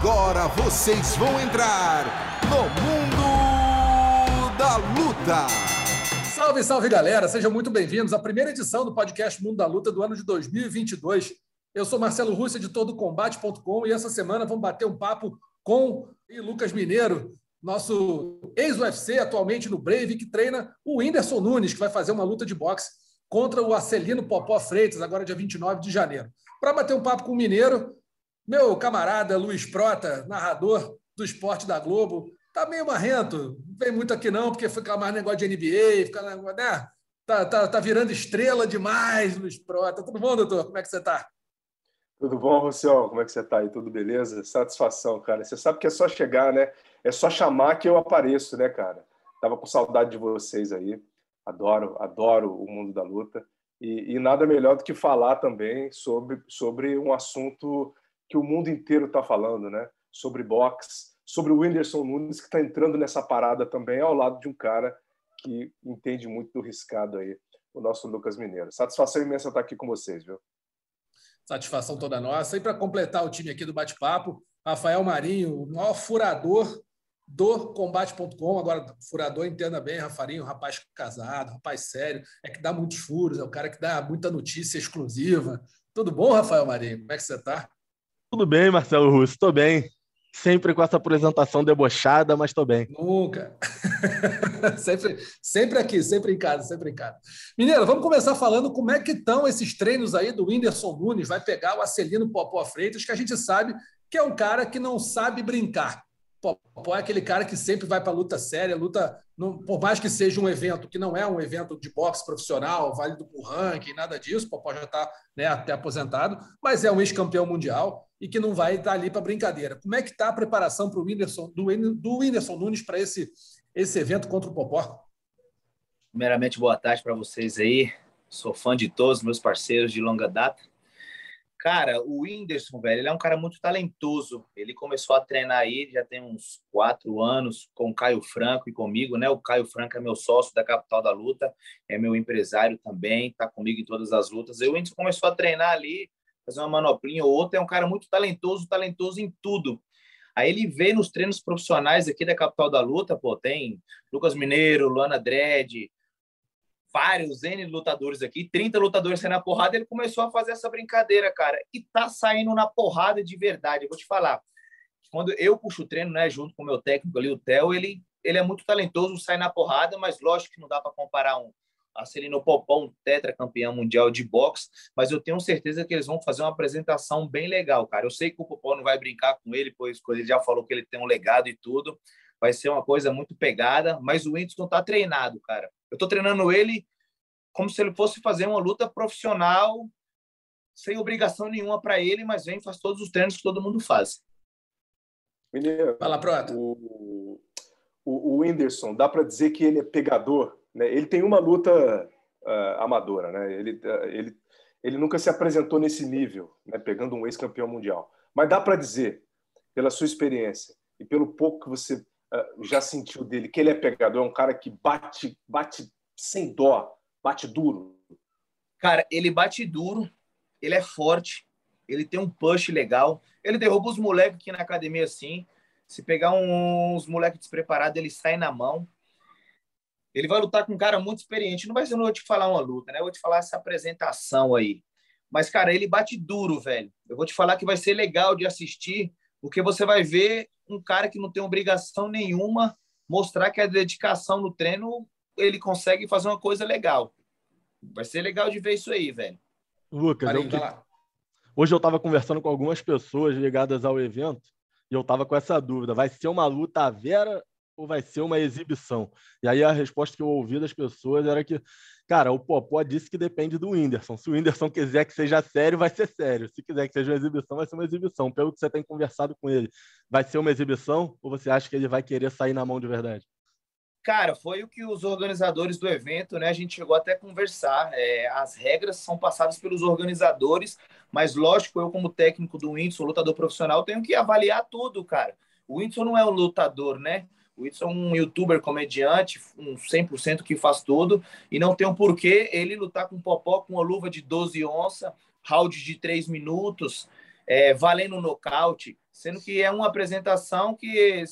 Agora vocês vão entrar no Mundo da Luta. Salve, salve galera, sejam muito bem-vindos à primeira edição do podcast Mundo da Luta do ano de 2022. Eu sou Marcelo Rússia de todocombate.com e essa semana vamos bater um papo com Lucas Mineiro, nosso ex-UFC, atualmente no Brave, que treina o Whindersson Nunes, que vai fazer uma luta de boxe contra o Acelino Popó Freitas, agora dia 29 de janeiro. Para bater um papo com o Mineiro, meu camarada Luiz Prota, narrador do esporte da Globo, tá meio marrento. Não vem muito aqui não, porque fica mais negócio de NBA, fica, né? Tá, tá, tá virando estrela demais, Luiz Prota. Tudo bom, doutor? Como é que você tá? Tudo bom, Rossel? Como é que você tá aí? Tudo beleza? Satisfação, cara. Você sabe que é só chegar, né? É só chamar que eu apareço, né, cara? Tava com saudade de vocês aí. Adoro, adoro o mundo da luta. E, e nada melhor do que falar também sobre, sobre um assunto que o mundo inteiro está falando, né? Sobre boxe, sobre o Whindersson Nunes, que está entrando nessa parada também, ao lado de um cara que entende muito do riscado aí, o nosso Lucas Mineiro. Satisfação imensa estar aqui com vocês, viu? Satisfação toda nossa. E para completar o time aqui do bate-papo, Rafael Marinho, o maior furador do combate.com. Agora, furador, entenda bem, Rafarinho, rapaz casado, rapaz sério, é que dá muitos furos, é o cara que dá muita notícia exclusiva. Tudo bom, Rafael Marinho? Como é que você está? Tudo bem, Marcelo Russo, estou bem. Sempre com essa apresentação debochada, mas estou bem. Nunca. sempre, sempre aqui, sempre em casa, sempre em casa. Mineiro, vamos começar falando como é que estão esses treinos aí do Whindersson Nunes. Vai pegar o Acelino Popó Freitas, que a gente sabe que é um cara que não sabe brincar. Popó é aquele cara que sempre vai para luta séria, luta, não, por mais que seja um evento que não é um evento de boxe profissional, válido por ranking, nada disso, Popó já está né, até aposentado, mas é um ex-campeão mundial e que não vai estar ali para brincadeira. Como é que está a preparação para o do, do Whindersson Nunes para esse, esse evento contra o Popó? Primeiramente, boa tarde para vocês aí. Sou fã de todos, meus parceiros de longa data. Cara, o Whindersson, velho, ele é um cara muito talentoso. Ele começou a treinar aí já tem uns quatro anos com o Caio Franco e comigo, né? O Caio Franco é meu sócio da Capital da Luta, é meu empresário também, tá comigo em todas as lutas. E o Whindersson começou a treinar ali, fazer uma manoplinha ou outra. É um cara muito talentoso, talentoso em tudo. Aí ele vê nos treinos profissionais aqui da Capital da Luta, pô, tem Lucas Mineiro, Luana Dredd, vários N lutadores aqui, 30 lutadores saindo na porrada, ele começou a fazer essa brincadeira, cara. E tá saindo na porrada de verdade. Eu vou te falar. Quando eu puxo o treino, né, junto com o meu técnico ali, o Theo, ele, ele é muito talentoso, sai na porrada, mas lógico que não dá para comparar um a Celino Popó, um tetracampeão mundial de boxe, mas eu tenho certeza que eles vão fazer uma apresentação bem legal, cara. Eu sei que o Popó não vai brincar com ele, pois ele já falou que ele tem um legado e tudo, vai ser uma coisa muito pegada, mas o Whindersson está treinado, cara. Eu estou treinando ele como se ele fosse fazer uma luta profissional, sem obrigação nenhuma para ele, mas vem faz todos os treinos que todo mundo faz. Mineiro, Fala, Prota. O, o, o Whindersson, dá para dizer que ele é pegador? Né? Ele tem uma luta uh, amadora, né? ele, uh, ele, ele nunca se apresentou nesse nível, né? pegando um ex-campeão mundial. Mas dá para dizer, pela sua experiência e pelo pouco que você já sentiu dele, que ele é pegador, é um cara que bate, bate sem dó, bate duro. Cara, ele bate duro, ele é forte, ele tem um push legal, ele derruba os moleques aqui na academia assim. Se pegar uns moleques despreparados, ele sai na mão. Ele vai lutar com um cara muito experiente. Não vai ser, não vou te falar uma luta, né? Eu vou te falar essa apresentação aí. Mas, cara, ele bate duro, velho. Eu vou te falar que vai ser legal de assistir, porque você vai ver um cara que não tem obrigação nenhuma mostrar que a dedicação no treino ele consegue fazer uma coisa legal. Vai ser legal de ver isso aí, velho. Lucas, eu... hoje eu estava conversando com algumas pessoas ligadas ao evento e eu estava com essa dúvida: vai ser uma luta à vera ou vai ser uma exibição? E aí a resposta que eu ouvi das pessoas era que, cara, o Popó disse que depende do Whindersson. Se o Whindersson quiser que seja sério, vai ser sério. Se quiser que seja uma exibição, vai ser uma exibição. Pelo que você tem conversado com ele, vai ser uma exibição ou você acha que ele vai querer sair na mão de verdade? Cara, foi o que os organizadores do evento, né? A gente chegou até a conversar. É, as regras são passadas pelos organizadores, mas lógico, eu, como técnico do Whindersson, lutador profissional, tenho que avaliar tudo, cara. O Whindersson não é um lutador, né? O Whindersson é um youtuber, comediante, um 100% que faz tudo, e não tem um porquê ele lutar com popó com uma luva de 12 onças, round de 3 minutos. é, valendo nocaute, sendo que é uma apresentação que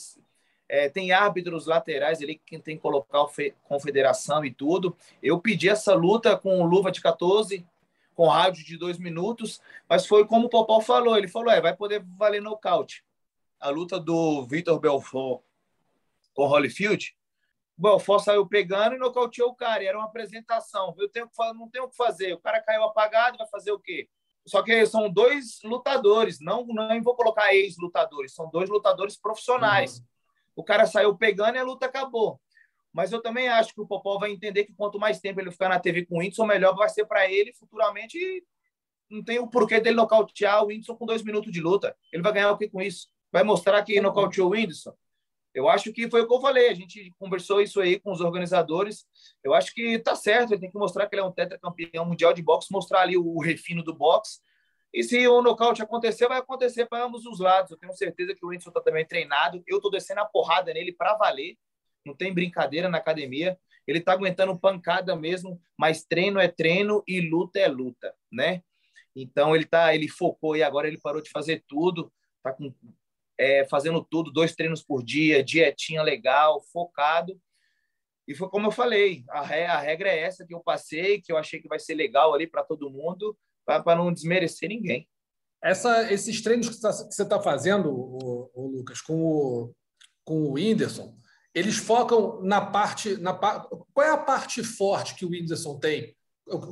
é, tem árbitros laterais ali que tem que colocar a confederação e tudo. Eu pedi essa luta com luva de 14, com rádio de dois minutos, mas foi como o Popó falou, ele falou, é, vai poder valer nocaute. A luta do Vitor Belfort com Holyfield, o Belfort saiu pegando e nocauteou o cara, e era uma apresentação. Eu tenho que, não tenho o que fazer. O cara caiu apagado, vai fazer o quê? Só que são dois lutadores, não, não vou colocar ex-lutadores, são dois lutadores profissionais. Uhum. O cara saiu pegando e a luta acabou. Mas eu também acho que o Popó vai entender que quanto mais tempo ele ficar na TV com o Whindersson, melhor vai ser para ele futuramente. Não tem o porquê dele nocautear o Whindersson com dois minutos de luta. Ele vai ganhar o que com isso? Vai mostrar que nocauteou o Whindersson? Eu acho que foi o que eu falei. A gente conversou isso aí com os organizadores. Eu acho que tá certo. Ele tem que mostrar que ele é um tetracampeão mundial de boxe, mostrar ali o refino do boxe. E se o nocaute acontecer, vai acontecer para ambos os lados. Eu tenho certeza que o Whindersson está também treinado. Eu estou descendo a porrada nele para valer não tem brincadeira na academia. Ele está aguentando pancada mesmo, mas treino é treino e luta é luta, né? Então ele tá, ele focou e agora ele parou de fazer tudo, tá com, é, fazendo tudo, dois treinos por dia, dietinha legal, focado. E foi como eu falei, a, a regra é essa que eu passei, que eu achei que vai ser legal ali para todo mundo, para não desmerecer ninguém. Essa, esses treinos que, tá, você está fazendo, o, o, Lucas, com o, com o Whindersson, eles focam na parte. Na, qual é a parte forte que o Whindersson tem?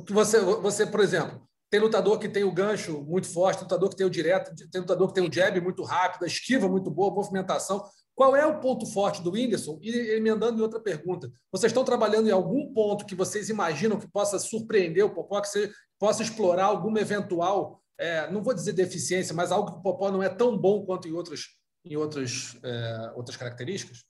Você, você, por exemplo, tem lutador que tem o gancho muito forte, tem lutador que tem o direto, tem lutador que tem o jab muito rápido, a esquiva muito boa, movimentação. Qual é o ponto forte do Whindersson? E emendando em outra pergunta, vocês estão trabalhando em algum ponto que vocês imaginam que possa surpreender o Popó, que você possa explorar alguma eventual, é, não vou dizer deficiência, mas algo que o Popó não é tão bom quanto em outras, em outras, é, outras características?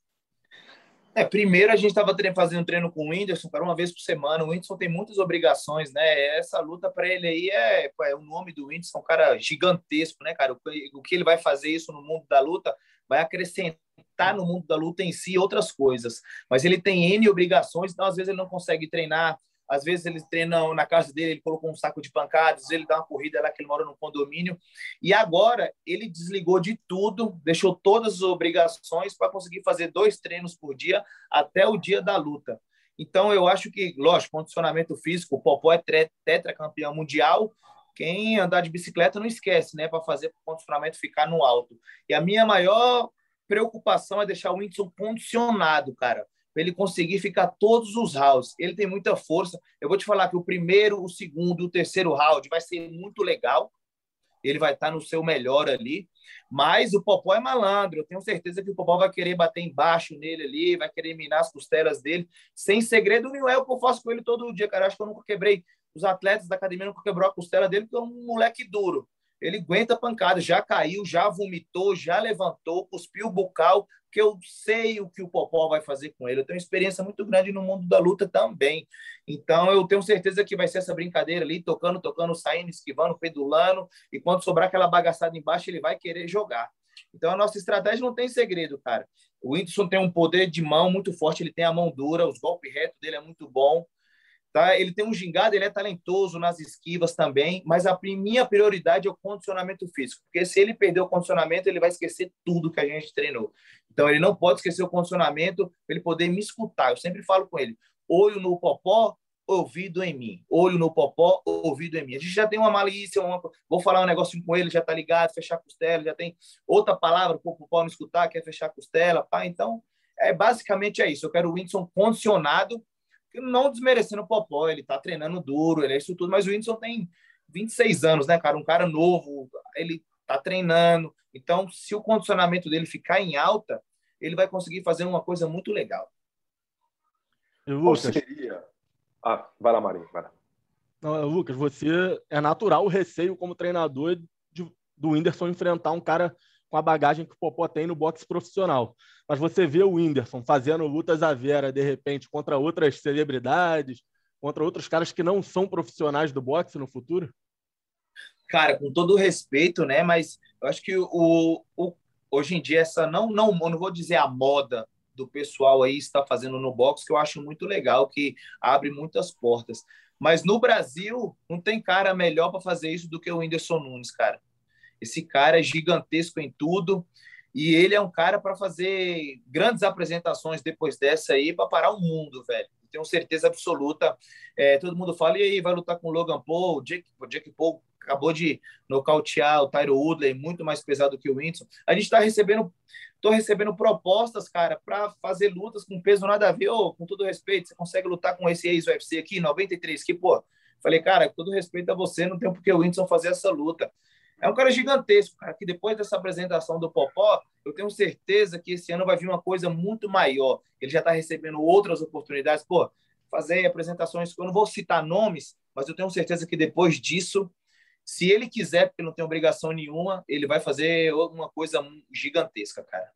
É, primeiro a gente estava fazendo treino com o Whindersson, para uma vez por semana. O Whindersson tem muitas obrigações, né? Essa luta para ele aí é, é, o nome do Whindersson, um cara gigantesco, né, cara? O, o que ele vai fazer isso no mundo da luta vai acrescentar no mundo da luta em si outras coisas. Mas ele tem N obrigações, então às vezes ele não consegue treinar às vezes eles treinam na casa dele, ele colocou um saco de pancadas, ele dá uma corrida lá que ele mora no condomínio. E agora ele desligou de tudo, deixou todas as obrigações para conseguir fazer dois treinos por dia até o dia da luta. Então eu acho que, lógico, condicionamento físico, o Popó é tetracampeão mundial. Quem andar de bicicleta não esquece, né, para fazer o condicionamento ficar no alto. E a minha maior preocupação é deixar o Whindersson condicionado, cara para ele conseguir ficar todos os rounds. Ele tem muita força. Eu vou te falar que o primeiro, o segundo, o terceiro round vai ser muito legal. Ele vai estar no seu melhor ali. Mas o Popó é malandro. Eu tenho certeza que o Popó vai querer bater embaixo nele ali, vai querer minar as costelas dele. Sem segredo nenhum. É o que eu faço com ele todo dia, cara. Eu acho que eu nunca quebrei. Os atletas da academia nunca quebrou a costela dele, porque é um moleque duro ele aguenta pancada, já caiu, já vomitou, já levantou, cuspiu o bucal, que eu sei o que o Popó vai fazer com ele. Eu tenho experiência muito grande no mundo da luta também. Então, eu tenho certeza que vai ser essa brincadeira ali, tocando, tocando, saindo, esquivando, pedulando, e quando sobrar aquela bagaçada embaixo, ele vai querer jogar. Então, a nossa estratégia não tem segredo, cara. O Whindersson tem um poder de mão muito forte, ele tem a mão dura, os golpes retos dele é muito bom. Tá? Ele tem um gingado, ele é talentoso nas esquivas também, mas a minha prioridade é o condicionamento físico, porque se ele perder o condicionamento, ele vai esquecer tudo que a gente treinou. Então, ele não pode esquecer o condicionamento para ele poder me escutar. Eu sempre falo com ele: olho no popó, ouvido em mim. Olho no popó, ouvido em mim. A gente já tem uma malícia, uma... vou falar um negocinho com ele, já tá ligado, fechar a costela, já tem outra palavra para o popó não escutar, quer fechar a costela, pá. Então, é basicamente é isso. Eu quero o Whindersson condicionado não desmerecendo o Popó, ele tá treinando duro, ele é isso tudo, mas o Whindersson tem 26 anos, né, cara? Um cara novo, ele tá treinando. Então, se o condicionamento dele ficar em alta, ele vai conseguir fazer uma coisa muito legal. Lucas. Qual seria? Ah, vai lá, Marinho, vai lá. Não, Lucas, você é natural o receio como treinador de, do Whindersson enfrentar um cara com a bagagem que o Popó tem no boxe profissional. Mas você vê o Whindersson fazendo lutas à vera, de repente, contra outras celebridades, contra outros caras que não são profissionais do boxe no futuro? Cara, com todo respeito, né? Mas eu acho que o, o hoje em dia essa não não não vou dizer a moda do pessoal aí está fazendo no boxe que eu acho muito legal, que abre muitas portas. Mas no Brasil não tem cara melhor para fazer isso do que o Whindersson Nunes, cara. Esse cara é gigantesco em tudo. E ele é um cara para fazer grandes apresentações depois dessa aí, para parar o mundo, velho. Tenho certeza absoluta. É, todo mundo fala, e aí, vai lutar com Logan Paul? Jake, Jake Paul acabou de nocautear o Tyro Woodley, muito mais pesado que o Whindersson. A gente está recebendo, tô recebendo propostas, cara, para fazer lutas com peso nada a ver. Ô, com todo respeito, você consegue lutar com esse ex-UFC aqui, 93, que, pô, falei, cara, com todo respeito a você, não tem por que o Whindersson fazer essa luta. É um cara gigantesco, cara, que depois dessa apresentação do Popó, eu tenho certeza que esse ano vai vir uma coisa muito maior. Ele já está recebendo outras oportunidades. Pô, fazer apresentações, eu não vou citar nomes, mas eu tenho certeza que depois disso se ele quiser, porque não tem obrigação nenhuma, ele vai fazer uma coisa gigantesca, cara.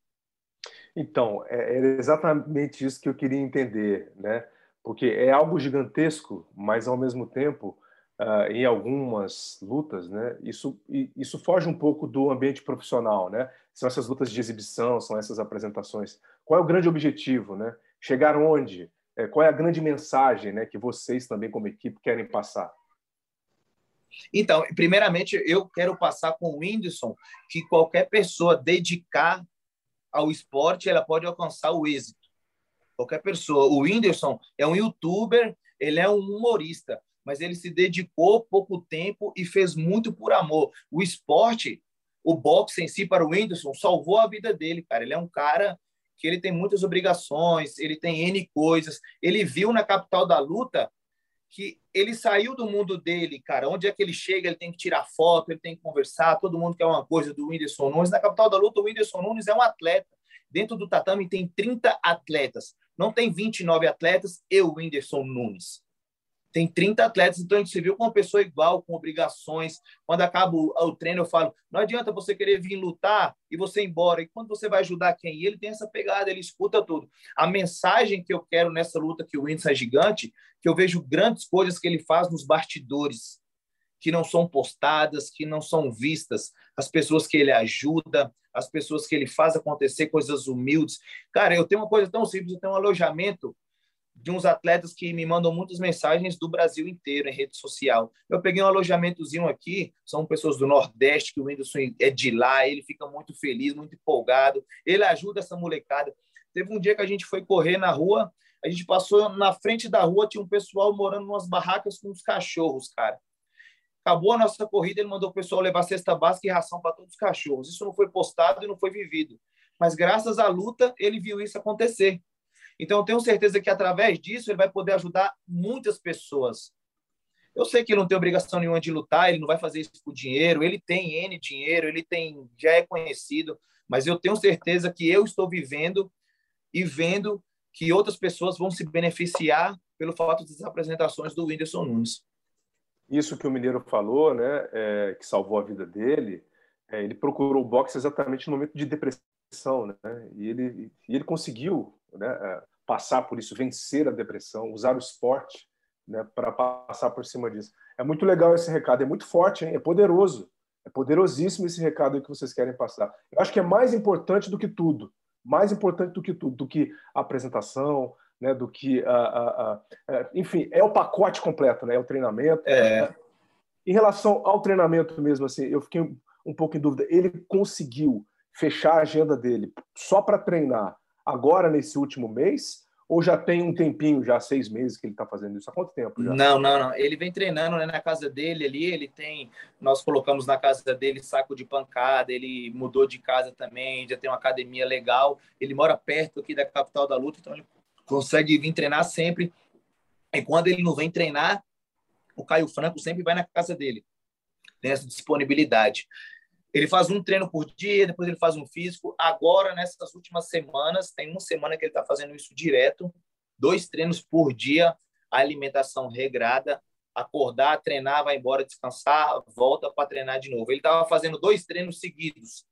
Então, é, era exatamente isso que eu queria entender, né? Porque é algo gigantesco, mas ao mesmo tempo, uh, em algumas lutas, né? Isso, isso foge um pouco do ambiente profissional, né? São essas lutas de exibição, são essas apresentações. Qual é o grande objetivo, né? Chegar onde? É, qual é a grande mensagem, né? Que vocês também como equipe querem passar? Então, primeiramente, eu quero passar com o Whindersson que qualquer pessoa dedicar ao esporte, ela pode alcançar o êxito. Qualquer pessoa. O Whindersson é um youtuber, ele é um humorista, mas ele se dedicou pouco tempo e fez muito por amor. O esporte, o boxe em si para o Whindersson salvou a vida dele, cara. Ele é um cara que ele tem muitas obrigações, ele tem N coisas. Ele viu na capital da luta que ele saiu do mundo dele, cara. Onde é que ele chega, ele tem que tirar foto, ele tem que conversar, todo mundo quer uma coisa do Whindersson Nunes. Na capital da luta, o Whindersson Nunes é um atleta. Dentro do tatame tem 30 atletas. Não tem 29 atletas e o Whindersson Nunes tem 30 atletas, então a gente se viu com uma pessoa igual, com obrigações. Quando acaba o, o, treino, eu falo: não adianta você querer vir lutar e você ir embora. E quando você vai ajudar quem? E ele tem essa pegada, ele escuta tudo. A mensagem que eu quero nessa luta que o Whindersson é gigante, que eu vejo grandes coisas que ele faz nos bastidores, que não são postadas, que não são vistas. As pessoas que ele ajuda, as pessoas que ele faz acontecer coisas humildes. Cara, eu tenho uma coisa tão simples, eu tenho um alojamento de uns atletas que me mandam muitas mensagens do Brasil inteiro em rede social. Eu peguei um alojamentozinho aqui, são pessoas do Nordeste, que o Whindersson é de lá, ele fica muito feliz, muito empolgado, ele ajuda essa molecada. Teve um dia que a gente foi correr na rua, a gente passou na frente da rua, tinha um pessoal morando em umas barracas com uns cachorros, cara. Acabou a nossa corrida, ele mandou o pessoal levar cesta básica e ração para todos os cachorros. Isso não foi postado e não foi vivido. Mas graças à luta, ele viu isso acontecer. Então, eu tenho certeza que através disso ele vai poder ajudar muitas pessoas. Eu sei que ele não tem obrigação nenhuma de lutar, ele não vai fazer isso por dinheiro, ele tem N dinheiro, ele tem já é conhecido, mas eu tenho certeza que eu estou vivendo e vendo que outras pessoas vão se beneficiar pelo fato das apresentações do Whindersson Nunes. Isso que o Mineiro falou, né, é, que salvou a vida dele, é, ele procurou o boxe exatamente no momento de depressão, né, e ele, e ele conseguiu né, é, passar por isso, vencer a depressão, usar o esporte né, para passar por cima disso. É muito legal esse recado, é muito forte, hein? é poderoso. É poderosíssimo esse recado que vocês querem passar. Eu acho que é mais importante do que tudo, mais importante do que tudo, do que a apresentação, né, do que a, a, a, é, enfim, é o pacote completo, né? É o treinamento. É. Em relação ao treinamento mesmo, assim, eu fiquei um pouco em dúvida. Ele conseguiu fechar a agenda dele só para treinar agora nesse último mês? Ou já tem um tempinho, já seis meses que ele está fazendo isso? Há quanto tempo já? Não, não, não. Ele vem treinando né, na casa dele ali. Ele tem. Nós colocamos na casa dele saco de pancada. Ele mudou de casa também. Já tem uma academia legal. Ele mora perto aqui da capital da luta, então ele consegue vir treinar sempre. E quando ele não vem treinar, o Caio Franco sempre vai na casa dele. Tem essa disponibilidade. Ele faz um treino por dia, depois ele faz um físico. Agora, nessas últimas semanas, tem uma semana que ele está fazendo isso direto, dois treinos por dia, alimentação regrada, acordar, treinar, vai embora, descansar, volta para treinar de novo. Ele estava fazendo dois treinos seguidos.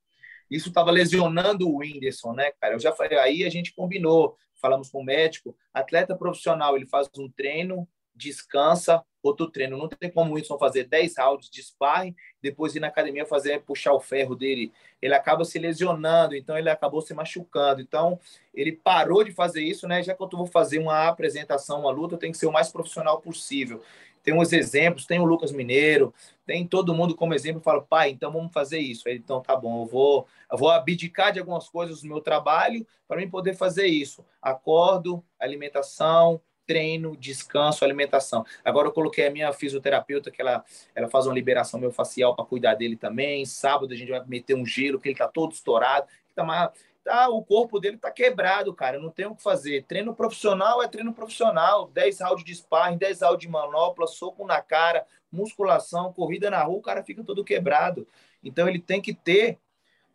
Isso estava lesionando o Whindersson, né, cara? Eu já falei, aí a gente combinou, falamos com o médico, atleta profissional, ele faz um treino, descansa, outro treino. Não tem como o fazer 10 rounds de sparring, depois ir na academia fazer puxar o ferro dele. Ele acaba se lesionando, então ele acabou se machucando. Então, ele parou de fazer isso, né? Já que eu vou fazer uma apresentação, uma luta, tem que ser o mais profissional possível. tem uns exemplos, tem o Lucas Mineiro, tem todo mundo como exemplo, fala, pai, então vamos fazer isso. Então tá bom, eu vou, eu vou abdicar de algumas coisas do meu trabalho para mim poder fazer isso. Acordo, alimentação, treino, descanso, alimentação. Agora eu coloquei a minha fisioterapeuta, que ela, ela faz uma liberação meu facial para cuidar dele também. Sábado a gente vai meter um gelo, que ele tá todo estourado. Tá, tá, o corpo dele tá quebrado, cara. Não tem o que fazer. Treino profissional é treino profissional. 10 rounds de sparring, 10 rounds de manopla, soco na cara, musculação, corrida na rua, o cara fica todo quebrado. Então ele tem que ter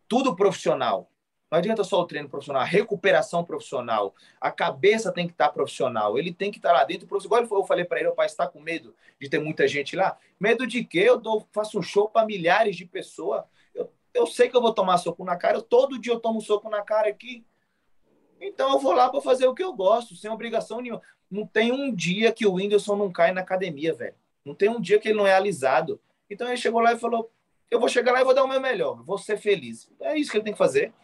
tudo profissional. Não adianta só o treino profissional, a recuperação profissional. A cabeça tem que estar profissional. Ele tem que estar lá dentro. Igual eu falei para ele, o pai está com medo de ter muita gente lá. Medo de quê? Eu dou, faço um show para milhares de pessoas. Eu, eu sei que eu vou tomar soco na cara. Eu, todo dia eu tomo soco na cara aqui. Então eu vou lá para fazer o que eu gosto, sem obrigação nenhuma. Não tem um dia que o Whindersson não cai na academia, velho. Não tem um dia que ele não é alisado. Então ele chegou lá e falou: Eu vou chegar lá e vou dar o meu melhor, vou ser feliz. É isso que ele tem que fazer.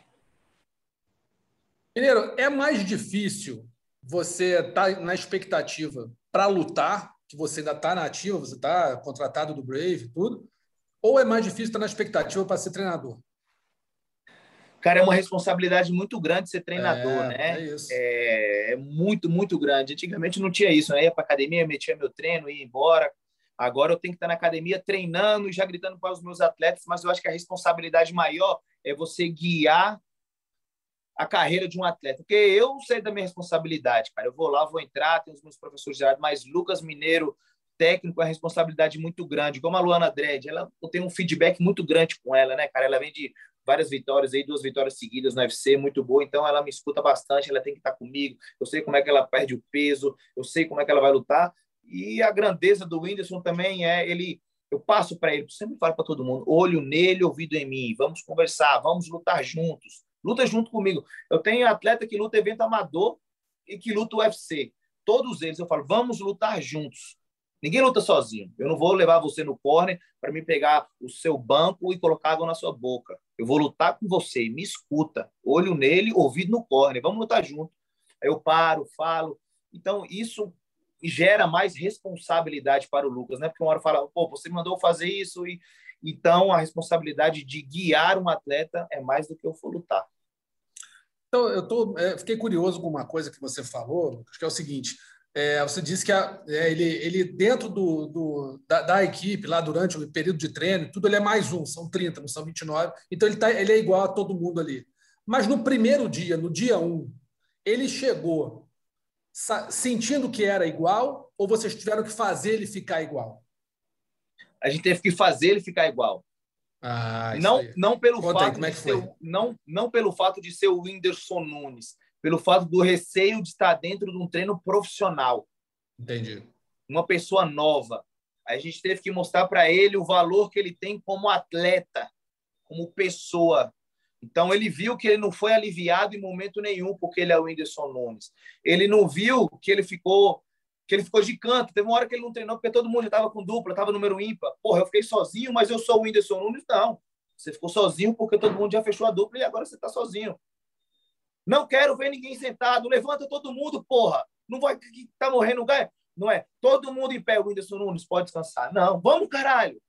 Mineiro, é mais difícil você estar tá na expectativa para lutar, que você ainda está na ativa, você está contratado do Brave tudo, ou é mais difícil estar tá na expectativa para ser treinador? Cara, é uma responsabilidade muito grande ser treinador, é, né? É, isso. É, é, muito, muito grande. Antigamente não tinha isso, né? Ia para academia, metia meu treino, ia embora. Agora eu tenho que estar na academia treinando, já gritando para os meus atletas, mas eu acho que a responsabilidade maior é você guiar a carreira de um atleta. Porque eu sei da minha responsabilidade, cara. Eu vou lá, vou entrar, tenho os meus professores de área, mas Lucas Mineiro, técnico, é uma responsabilidade muito grande. Como a Luana Dredd, ela, eu tenho um feedback muito grande com ela, né, cara? Ela vem de várias vitórias aí, duas vitórias seguidas no UFC, muito boa. Então ela me escuta bastante, ela tem que estar comigo. Eu sei como é que ela perde o peso, eu sei como é que ela vai lutar. E a grandeza do Whindersson também é ele eu passo para ele, sempre falo para todo mundo, olho nele, ouvido em mim, vamos conversar, vamos lutar juntos. Luta junto comigo. Eu tenho atleta que luta evento amador e que luta UFC. Todos eles eu falo, vamos lutar juntos. Ninguém luta sozinho. Eu não vou levar você no corner para me pegar o seu banco e colocar água na sua boca. Eu vou lutar com você. Me escuta. Olho nele, ouvido no corner. Vamos lutar junto. Aí eu paro, falo. Então, isso gera mais responsabilidade para o Lucas, né? Porque uma hora fala, pô, você mandou fazer isso e então, a responsabilidade de guiar um atleta é mais do que eu for lutar. Então, eu tô, é, fiquei curioso com uma coisa que você falou, que é o seguinte: é, você disse que a, é, ele, ele, dentro do, do da, da, equipe, lá durante o período de treino, tudo ele é mais um, são 30, não são 29, então ele, tá, ele é igual a todo mundo ali. Mas no primeiro dia, no dia 1, um, ele chegou sentindo que era igual ou vocês tiveram que fazer ele ficar igual? A gente teve que fazer ele ficar igual. Ah, não, não pelo Conta fato aí, é de ser, não, não pelo fato de ser o Whindersson Nunes, pelo fato do receio de estar dentro de um treino profissional. Entendi. Uma pessoa nova. A gente teve que mostrar para ele o valor que ele tem como atleta, como pessoa. Então ele viu que ele não foi aliviado em momento nenhum porque ele é o Whindersson Nunes. Ele não viu que ele ficou que ele ficou de canto. Teve uma hora que ele não treinou porque todo mundo estava com dupla, estava número ímpar. Porra, eu fiquei sozinho, mas eu sou o Whindersson Nunes. Não. Você ficou sozinho porque todo mundo já fechou a dupla e agora você está sozinho. Não quero ver ninguém sentado. Levanta todo mundo, porra. Não vai que tá morrendo ganha. Não é? Todo mundo em pé, o Whindersson Nunes pode descansar. Não. Vamos, caralho.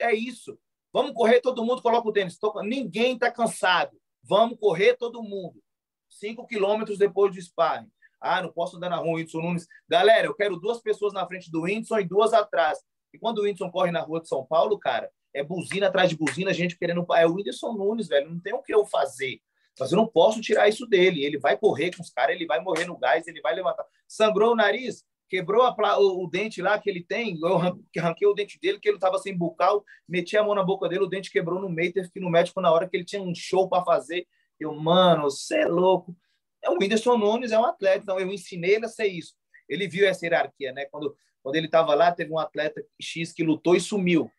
É isso. Vamos correr todo mundo, coloca o tênis. Ninguém está cansado. Vamos correr todo mundo. Cinco quilômetros depois do sparring. Ah, não posso andar na rua, Whindersson Nunes. Galera, eu quero duas pessoas na frente do Whindersson e duas atrás. E quando o Whindersson corre na rua de São Paulo, cara, é buzina atrás de buzina, gente querendo. É o Whindersson Nunes, velho. Não tem o que eu fazer. Mas eu não posso tirar isso dele. Ele vai correr com os caras, ele vai morrer no gás, ele vai levantar. Sangrou o nariz, quebrou a, o, o, dente lá que ele tem. Eu arranquei o dente dele, que ele estava sem bucal, meti a mão na boca dele, o dente quebrou no meio, teve que ir no médico na hora que ele tinha um show para fazer. Eu, mano, você é louco. É, o Whindersson Nunes é um atleta, então eu ensinei ele a ser isso. Ele viu essa hierarquia, né? Quando, quando ele estava lá, teve um atleta X que lutou e sumiu.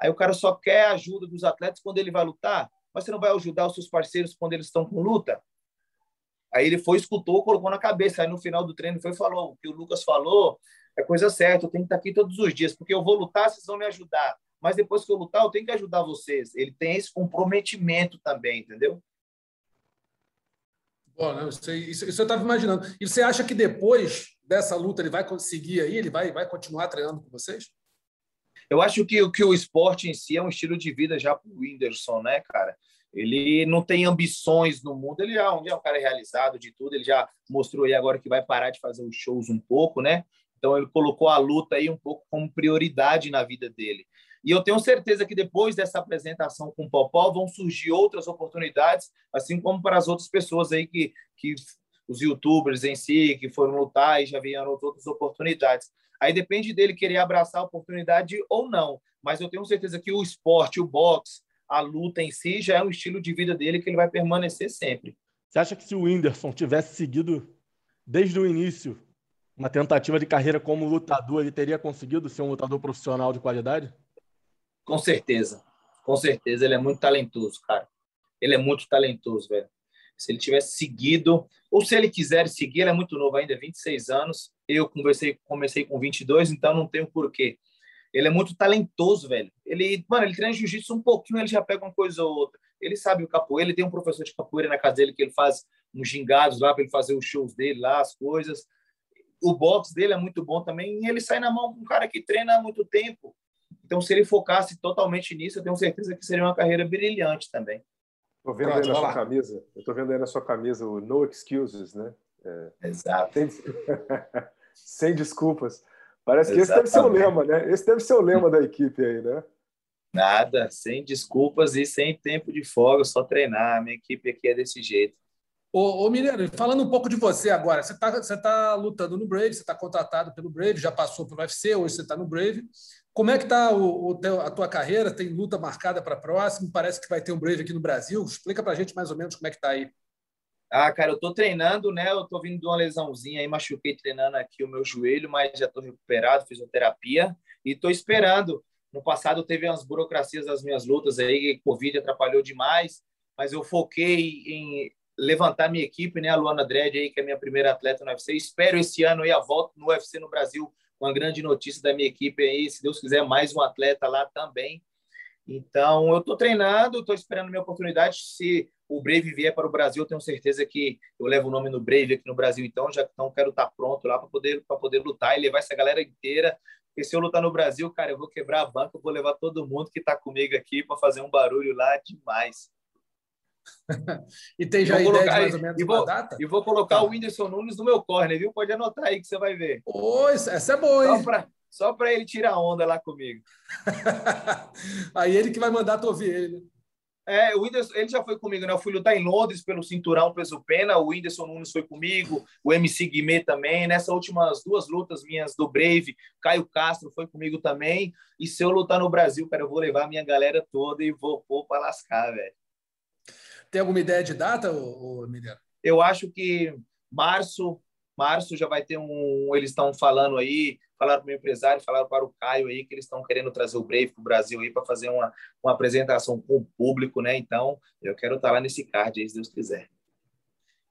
Aí o cara só quer a ajuda dos atletas quando ele vai lutar, mas você não vai ajudar os seus parceiros quando eles estão com luta? Aí ele foi, escutou, colocou na cabeça. Aí no final do treino foi falou: o que o Lucas falou é coisa certa, eu tenho que estar aqui todos os dias, porque eu vou lutar, vocês vão me ajudar. Mas depois que eu lutar, eu tenho que ajudar vocês. Ele tem esse comprometimento também, entendeu? Bom, isso, isso, isso eu estava imaginando. E você acha que depois dessa luta ele vai conseguir aí? Ele vai, vai continuar treinando com vocês? Eu acho que, que o esporte em si é um estilo de vida já para o Whindersson, né, cara? Ele não tem ambições no mundo, ele já é um cara realizado de tudo, ele já mostrou aí agora que vai parar de fazer os shows um pouco, né? Então ele colocou a luta aí um pouco como prioridade na vida dele. E eu tenho certeza que depois dessa apresentação com o Popó vão surgir outras oportunidades, assim como para as outras pessoas aí que, que os youtubers em si, que foram lutar e já vieram outras oportunidades. Aí depende dele querer abraçar a oportunidade ou não. Mas eu tenho certeza que o esporte, o boxe, a luta em si já é um estilo de vida dele que ele vai permanecer sempre. Você acha que se o Whindersson tivesse seguido desde o início uma tentativa de carreira como lutador, ele teria conseguido ser um lutador profissional de qualidade? Com certeza. Com certeza. Ele é muito talentoso, cara. Ele é muito talentoso, velho. Se ele tivesse seguido, ou se ele quiser seguir, ele é muito novo ainda, 26 anos. Eu conversei, comecei com 22, então não tenho porquê. Ele é muito talentoso, velho. Ele, mano, ele treina jiu-jitsu um pouquinho, ele já pega uma coisa ou outra. Ele sabe o capoeira, ele tem um professor de capoeira na casa dele que ele faz uns gingados lá para ele fazer os shows dele lá, as coisas. O box dele é muito bom também e ele sai na mão com um cara que treina há muito tempo. Então, se ele focasse totalmente nisso, eu tenho certeza que seria uma carreira brilhante também. Estou vendo aí na sua camisa, eu estou vendo aí na sua camisa o No Excuses, né? É, Exato. Sem, sem desculpas. Parece que Exatamente. esse deve ser o lema, né? Esse deve ser o lema da equipe aí, né? Nada, sem desculpas e sem tempo de folga, só treinar. A minha equipe aqui é desse jeito. Ô, ô Mineiro, falando um pouco de você agora, você está você tá lutando no Brave, você está contratado pelo Brave, já passou pelo UFC, hoje você está no Brave. Como é que está a tua carreira? Tem luta marcada para próximo? Parece que vai ter um Brave aqui no Brasil. Explica para a gente mais ou menos como é que está aí. Ah, cara, eu tô treinando, né? Eu tô vindo de uma lesãozinha aí, machuquei treinando aqui o meu joelho, mas já tô recuperado, fisioterapia e tô esperando. No passado teve umas burocracias das minhas lutas aí, Covid atrapalhou demais, mas eu foquei em levantar minha equipe, né? A Luana Dredd aí, que é minha primeira atleta no UFC. Espero esse ano aí a volta no UFC no Brasil, uma grande notícia da minha equipe aí, se Deus quiser, mais um atleta lá também. Então, eu estou treinando, estou esperando minha oportunidade. Se o Brave vier para o Brasil, tenho certeza que eu levo o nome no Brave aqui no Brasil, então já então quero estar tá pronto lá para poder, poder lutar e levar essa galera inteira. Porque se eu lutar no Brasil, cara, eu vou quebrar a banca, eu vou levar todo mundo que está comigo aqui para fazer um barulho lá demais. e tem já ideia de mais ou menos e vou, data? E vou colocar tá. o Whindersson Nunes no meu corner, viu? Pode anotar aí que você vai ver. Oh, essa é boa, hein? Só para ele tirar onda lá comigo. aí ele que vai mandar tu ouvir ele, né? É, o Whindersson, ele já foi comigo, né? Eu fui lutar em Londres pelo cinturão peso pena, o Whindersson Nunes foi comigo, o MC Guimê também. Nessas últimas duas lutas minhas do Brave, Caio Castro foi comigo também. E se eu lutar no Brasil, cara, eu vou levar a minha galera toda e vou pôr para lascar, velho. Tem alguma ideia de data, ô, Mineiro? Eu acho que março, março já vai ter um. Eles estão falando aí, falaram para o meu empresário, falaram para o Caio aí que eles estão querendo trazer o Brave para o Brasil aí para fazer uma, uma apresentação com o público, né? Então, eu quero estar tá lá nesse card aí, se Deus quiser.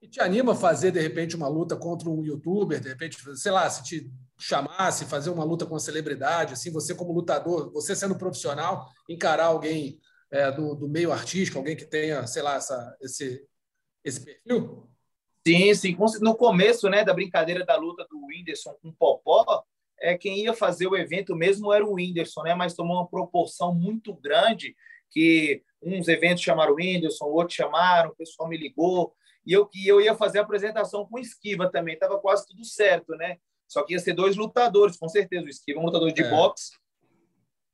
E te anima a fazer, de repente, uma luta contra um youtuber, de repente, sei lá, se te chamasse, fazer uma luta com uma celebridade, assim, você como lutador, você sendo profissional, encarar alguém é, do, do, meio artístico, alguém que tenha, sei lá, essa, esse, esse perfil? Sim, sim. No começo né, da brincadeira da luta do Whindersson com o Popó, é, quem ia fazer o evento mesmo era o Whindersson, né, mas tomou uma proporção muito grande que uns eventos chamaram o Whindersson, outros chamaram, o pessoal me ligou, e eu, e eu ia fazer a apresentação com Esquiva também, estava quase tudo certo, né? Só que ia ser dois lutadores, com certeza. O Esquiva, um lutador de é. boxe,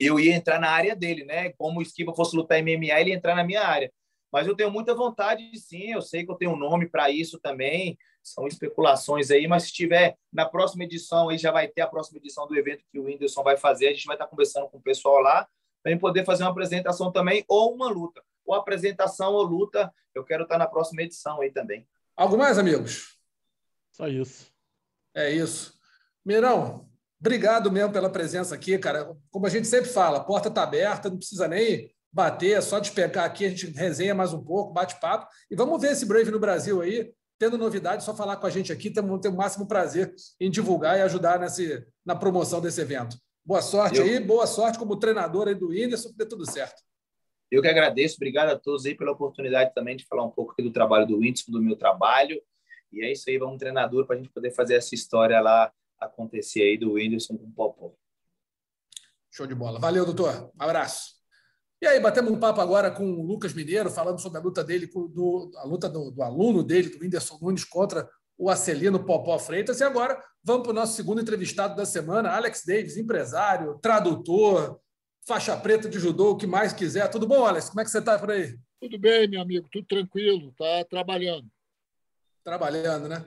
eu ia entrar na área dele, né? Como o Esquiva fosse lutar MMA, ele ia entrar na minha área. Mas eu tenho muita vontade, sim. Eu sei que eu tenho um nome para isso também. São especulações aí, mas se tiver na próxima edição, aí já vai ter a próxima edição do evento que o Whindersson vai fazer. A gente vai estar conversando com o pessoal lá para poder fazer uma apresentação também ou uma luta. Ou apresentação ou luta, eu quero estar na próxima edição aí também. Algo mais, amigos? Só isso. É isso. Mirão, Obrigado mesmo pela presença aqui, cara. Como a gente sempre fala, a porta está aberta, não precisa nem bater, é só despegar aqui, a gente resenha mais um pouco, bate papo. E vamos ver esse Brave no Brasil aí. Tendo novidade, só falar com a gente aqui, temos ter o máximo prazer em divulgar e ajudar nesse, na promoção desse evento. Boa sorte Eu... aí, boa sorte como treinador aí do Whindersson, que dê tudo certo. Eu que agradeço, obrigado a todos aí pela oportunidade também de falar um pouco aqui do trabalho do Whindersson, do meu trabalho. E é isso aí, vamos treinador para a gente poder fazer essa história lá acontecer aí do Whindersson com o Popó. Show de bola. Valeu, doutor. Um abraço. E aí, batemos um papo agora com o Lucas Mineiro, falando sobre a luta dele, do, a luta do, do aluno dele, do Whindersson Nunes, contra o Acelino Popó Freitas. E agora vamos para o nosso segundo entrevistado da semana, Alex Davis, empresário, tradutor, faixa preta de judô, o que mais quiser. Tudo bom, Alex? Como é que você está por aí? Tudo bem, meu amigo, tudo tranquilo, tá trabalhando. Trabalhando, né?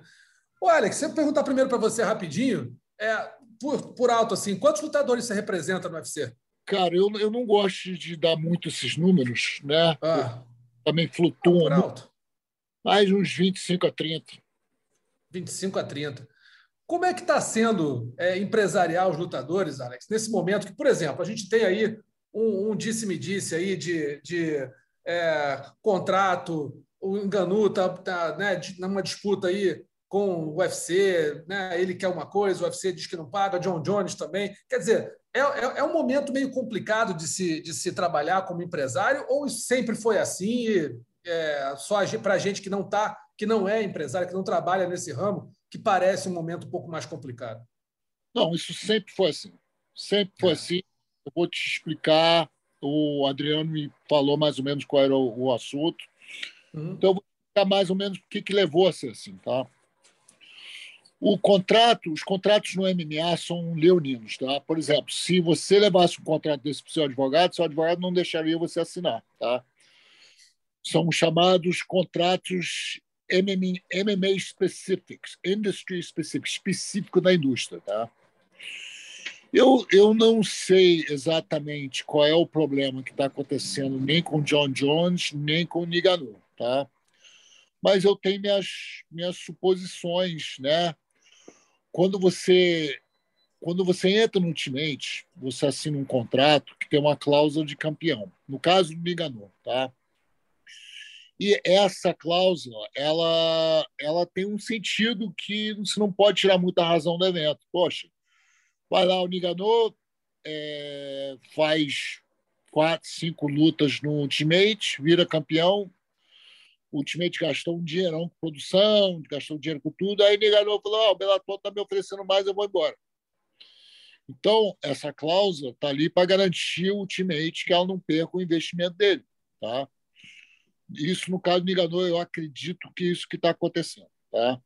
Ô, Alex, se eu perguntar primeiro para você rapidinho, é, por, por alto, assim, quantos lutadores você representa no UFC? Cara, eu, eu não gosto de dar muito esses números, né? Ah. Também flutuam. Por alto. Mais uns 25 a 30. 25 a 30. Como é que está sendo é, empresariar os lutadores, Alex, nesse momento que, por exemplo, a gente tem aí um, um disse-me-disse aí de, de é, contrato, o Enganu está tá, né, numa disputa aí com o UFC, né, ele quer uma coisa, o UFC diz que não paga, John Jones também. Quer dizer, é, é, é um momento meio complicado de se, de se trabalhar como empresário ou sempre foi assim, é, só para a gente que não tá, que não é empresário, que não trabalha nesse ramo, que parece um momento um pouco mais complicado? Não, isso sempre foi assim. Sempre foi é. assim. Eu vou te explicar. O Adriano me falou mais ou menos qual era o, o assunto. Uhum. Então, eu vou explicar mais ou menos o que, que levou a ser assim, tá? O contrato, os contratos no MMA são leoninos, tá? Por exemplo, se você levasse um contrato desse para o seu advogado, seu advogado não deixaria você assinar, tá? São chamados contratos MMA, specifics, industry specific, específico da indústria, tá? Eu, eu não sei exatamente qual é o problema que está acontecendo nem com John Jones, nem com Niganu, tá? Mas eu tenho minhas, minhas suposições, né? Quando você quando você entra no Ultimate, você assina um contrato que tem uma cláusula de campeão. No caso do Niganu, tá? E essa cláusula, ela, ela tem um sentido que você não pode tirar muita razão do evento. Poxa, vai lá o Niganor, é, faz quatro, cinco lutas no Ultimate, vira campeão. Ultimate gastou um dinheirão com produção, gastou dinheiro com tudo. Aí o Niganor falou: oh, o Bellator está me oferecendo mais, eu vou embora. Então, essa cláusula está ali para garantir o Ultimate que ela não perca o investimento dele. Tá? Isso, no caso do Niganor, eu acredito que isso que está acontecendo. Tá?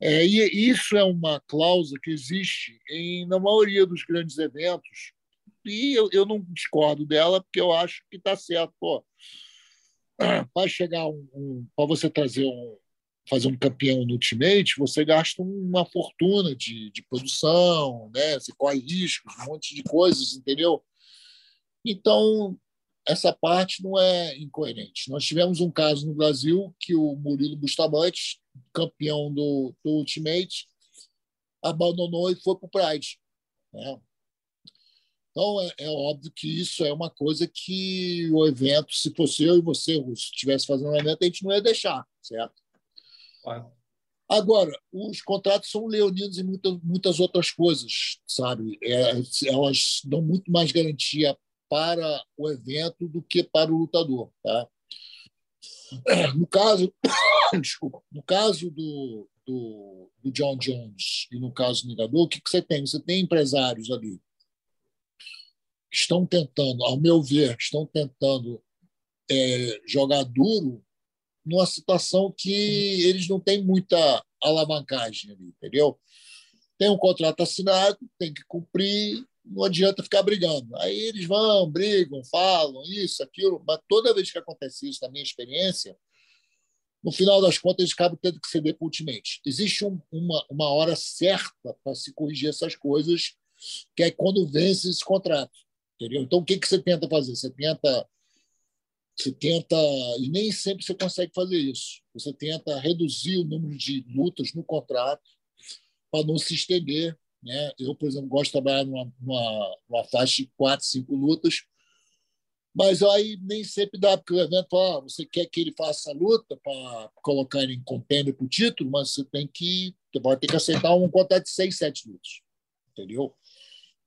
É, e isso é uma cláusula que existe em, na maioria dos grandes eventos, e eu, eu não discordo dela, porque eu acho que está certo. Pô, vai chegar um, um para você trazer um, fazer um campeão no Ultimate, você gasta uma fortuna de, de produção, né? você corre riscos, um monte de coisas, entendeu? Então, essa parte não é incoerente. Nós tivemos um caso no Brasil que o Murilo Bustamante, campeão do, do Ultimate, abandonou e foi para o Pride. Né? Então, é, é, óbvio que isso é uma coisa que o evento, se fosse eu e você, Russo, estivesse fazendo um evento, a gente não ia deixar, certo? Claro. Agora, os contratos são leoninos em muitas, muitas outras coisas, sabe? É, elas dão muito mais garantia para o evento do que para o lutador. Tá? No caso, desculpa, no caso do, do, do, John Jones e no caso do Negador, o que, que você tem? Você tem empresários ali estão tentando, ao meu ver, estão tentando é, jogar duro numa situação que eles não têm muita alavancagem ali, entendeu? Tem um contrato assinado, tem que cumprir, não adianta ficar brigando. Aí eles vão, brigam, falam isso, aquilo, mas toda vez que acontece isso, na minha experiência, no final das contas, eles acabam tendo que ceder para o ultimate. Existe um, uma, uma hora certa para se corrigir essas coisas, que é quando vence esse contrato. Entendeu? Então, o que, que você tenta fazer? Você tenta. Você tenta, e nem sempre você consegue fazer isso. Você tenta reduzir o número de lutas no contrato para não se estender né? Eu, por exemplo, gosto de trabalhar numa, numa, numa faixa de quatro, cinco lutas, mas aí nem sempre dá, porque o evento fala, ah, você quer que ele faça a luta para colocar ele em compêndio para o título, mas você tem que você pode ter que aceitar um contrato de seis, sete lutas, entendeu?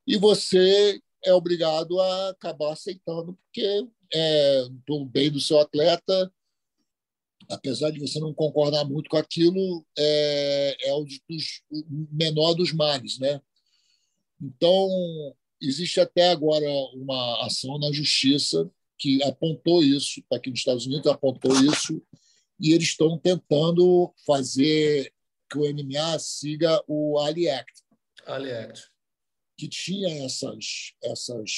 E você é obrigado a acabar aceitando, porque é do bem do seu atleta, apesar de você não concordar muito com aquilo, é, é o dos, menor dos males, né? Então, existe até agora uma ação na justiça que apontou isso, aqui nos Estados Unidos apontou isso, e eles estão tentando fazer que o MMA siga o Ali Act. Ali Act. Que tinha essas, essas,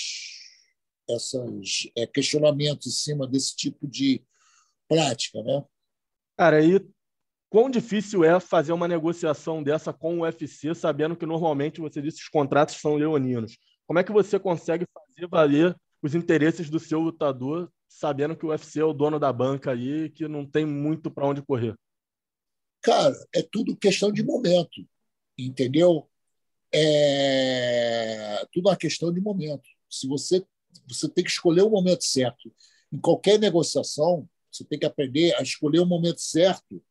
essas é, questionamentos em cima desse tipo de prática, né? Cara, aí quão difícil é fazer uma negociação dessa com o UFC, sabendo que normalmente você disse os contratos são leoninos? Como é que você consegue fazer valer os interesses do seu lutador, sabendo que o UFC é o dono da banca aí, que não tem muito para onde correr? Cara, é tudo questão de momento, entendeu? É tudo uma questão de momento. Se você você tem que escolher o momento certo em qualquer negociação, você tem que aprender a escolher o momento certo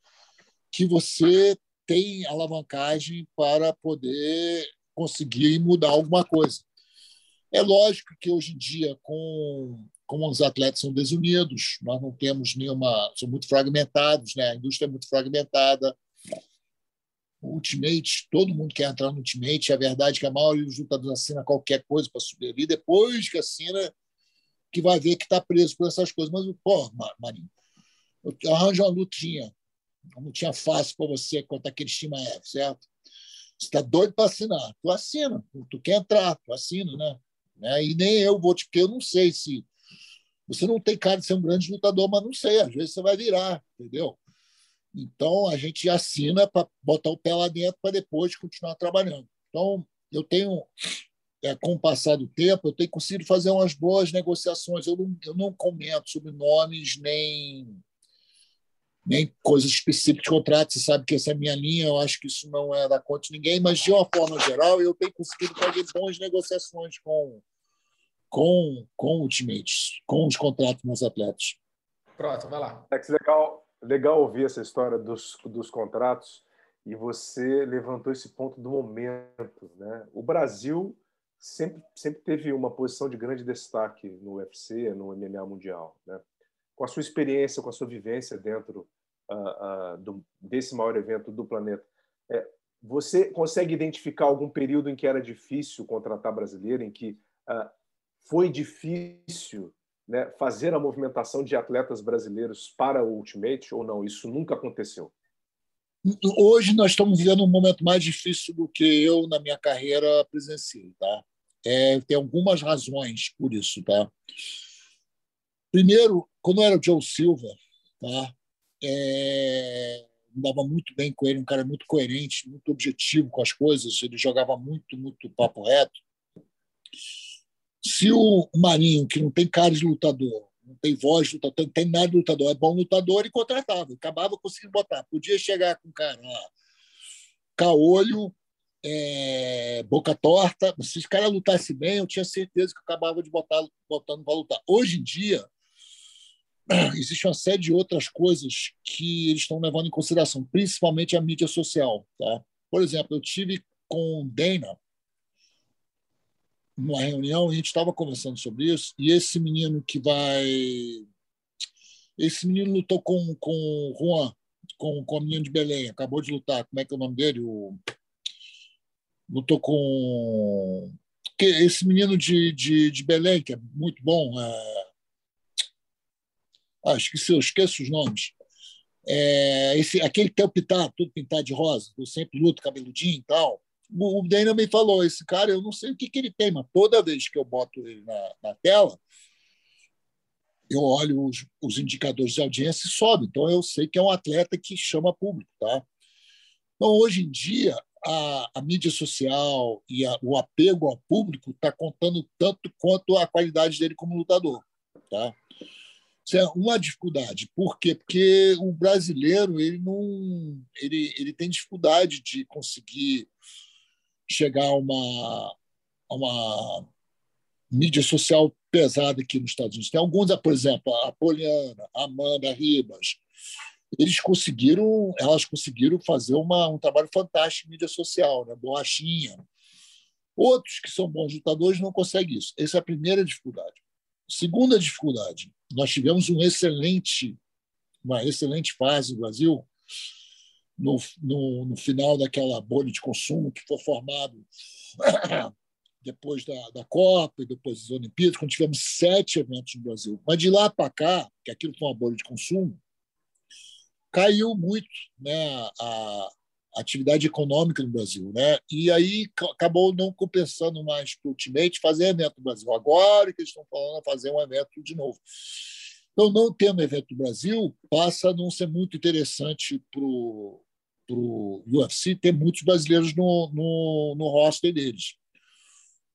que você tem alavancagem para poder conseguir mudar alguma coisa. É lógico que hoje em dia, com como os atletas são desunidos, nós não temos nenhuma, são muito fragmentados, né? A indústria é muito fragmentada. Ultimate, todo mundo quer entrar no Ultimate. A verdade é que a maioria dos lutadores assina qualquer coisa para subir ali. Depois que assina, que vai ver que está preso por essas coisas. Mas, pô, Marinho, arranja uma lutinha. Uma lutinha fácil para você contra aquele time F, certo? Você está doido para assinar. Tu assina. Tu quer entrar, tu assina, né? né? E nem eu vou te, porque eu não sei se você não tem cara de ser um grande lutador, mas não sei, às vezes você vai virar, entendeu? Então a gente assina para botar o pé lá dentro para depois continuar trabalhando. Então eu tenho, é, com o passar do tempo, eu tenho conseguido fazer umas boas negociações. Eu não, eu não comento sobre nomes nem nem coisas específicas de contrato. Você sabe que essa é a minha linha. Eu acho que isso não é da conta de ninguém, mas de uma forma geral eu tenho conseguido fazer boas negociações com com, com ultimates, com os contratos dos atletas. Pronto, vai lá. É que legal, legal ouvir essa história dos, dos contratos e você levantou esse ponto do momento. Né? O Brasil sempre, sempre teve uma posição de grande destaque no UFC, no MMA mundial. Né? Com a sua experiência, com a sua vivência dentro uh, uh, do, desse maior evento do planeta, é, você consegue identificar algum período em que era difícil contratar brasileiro, em que uh, foi difícil né, fazer a movimentação de atletas brasileiros para o Ultimate ou não? Isso nunca aconteceu? Hoje nós estamos vivendo um momento mais difícil do que eu na minha carreira presenciei, tá? É, tem algumas razões por isso, tá? Primeiro, quando era o Joe Silva, tá? É, dava muito bem com ele, um cara muito coerente, muito objetivo com as coisas, ele jogava muito, muito papo reto. Se o Marinho, que não tem cara de lutador, não tem voz de lutador, não tem nada de lutador, é bom lutador e contratava. Acabava conseguindo botar. Podia chegar com um cara lá, caolho, é, boca torta. Se esse cara lutasse bem, eu tinha certeza que acabava de botar botando para lutar. Hoje em dia, existe uma série de outras coisas que eles estão levando em consideração, principalmente a mídia social. Tá? Por exemplo, eu tive com Dana numa reunião, a gente estava conversando sobre isso, e esse menino que vai. Esse menino lutou com, com o Juan, com, com o menino de Belém, acabou de lutar. Como é que é o nome dele? O... Lutou com. Esse menino de, de, de Belém, que é muito bom. É... Ah, esqueci, eu esqueço os nomes. É, esse, aquele que tem o tudo pintado de rosa, eu sempre luto cabeludinho e tal o Daniel me falou: esse cara, eu não sei o que, que ele tem, mas toda vez que eu boto ele na, na tela, eu olho os, os, indicadores de audiência e sobe. Então eu sei que é um atleta que chama público. Tá? Então, hoje em dia, a, a mídia social e a, o apego ao público está contando tanto quanto a qualidade dele como lutador. Tá? Isso é uma dificuldade. Por quê? Porque o brasileiro ele não ele, ele tem dificuldade de conseguir chegar a uma, a uma mídia social pesada aqui nos Estados Unidos. Tem alguns, por exemplo, a Poliana, a Amanda Ribas, eles conseguiram, elas conseguiram fazer uma, um trabalho fantástico em mídia social, né? Borrachinha. Outros que são bons lutadores não conseguem isso. Essa é a primeira dificuldade. Segunda dificuldade, nós tivemos um excelente, uma excelente fase no Brasil no, no, no final daquela bolha de consumo que foi formado depois da, da Copa e depois das Olimpíadas, quando tivemos sete eventos no Brasil. Mas de lá para cá, que aquilo foi uma bolha de consumo, caiu muito né, a, atividade econômica no Brasil, né? E aí acabou não compensando mais para o Ultimate fazer evento no Brasil. Agora que eles estão falando a fazer um evento de novo. Então, não tendo evento no Brasil, passa a não ser muito interessante para o UFC ter muitos brasileiros no, no, no roster deles.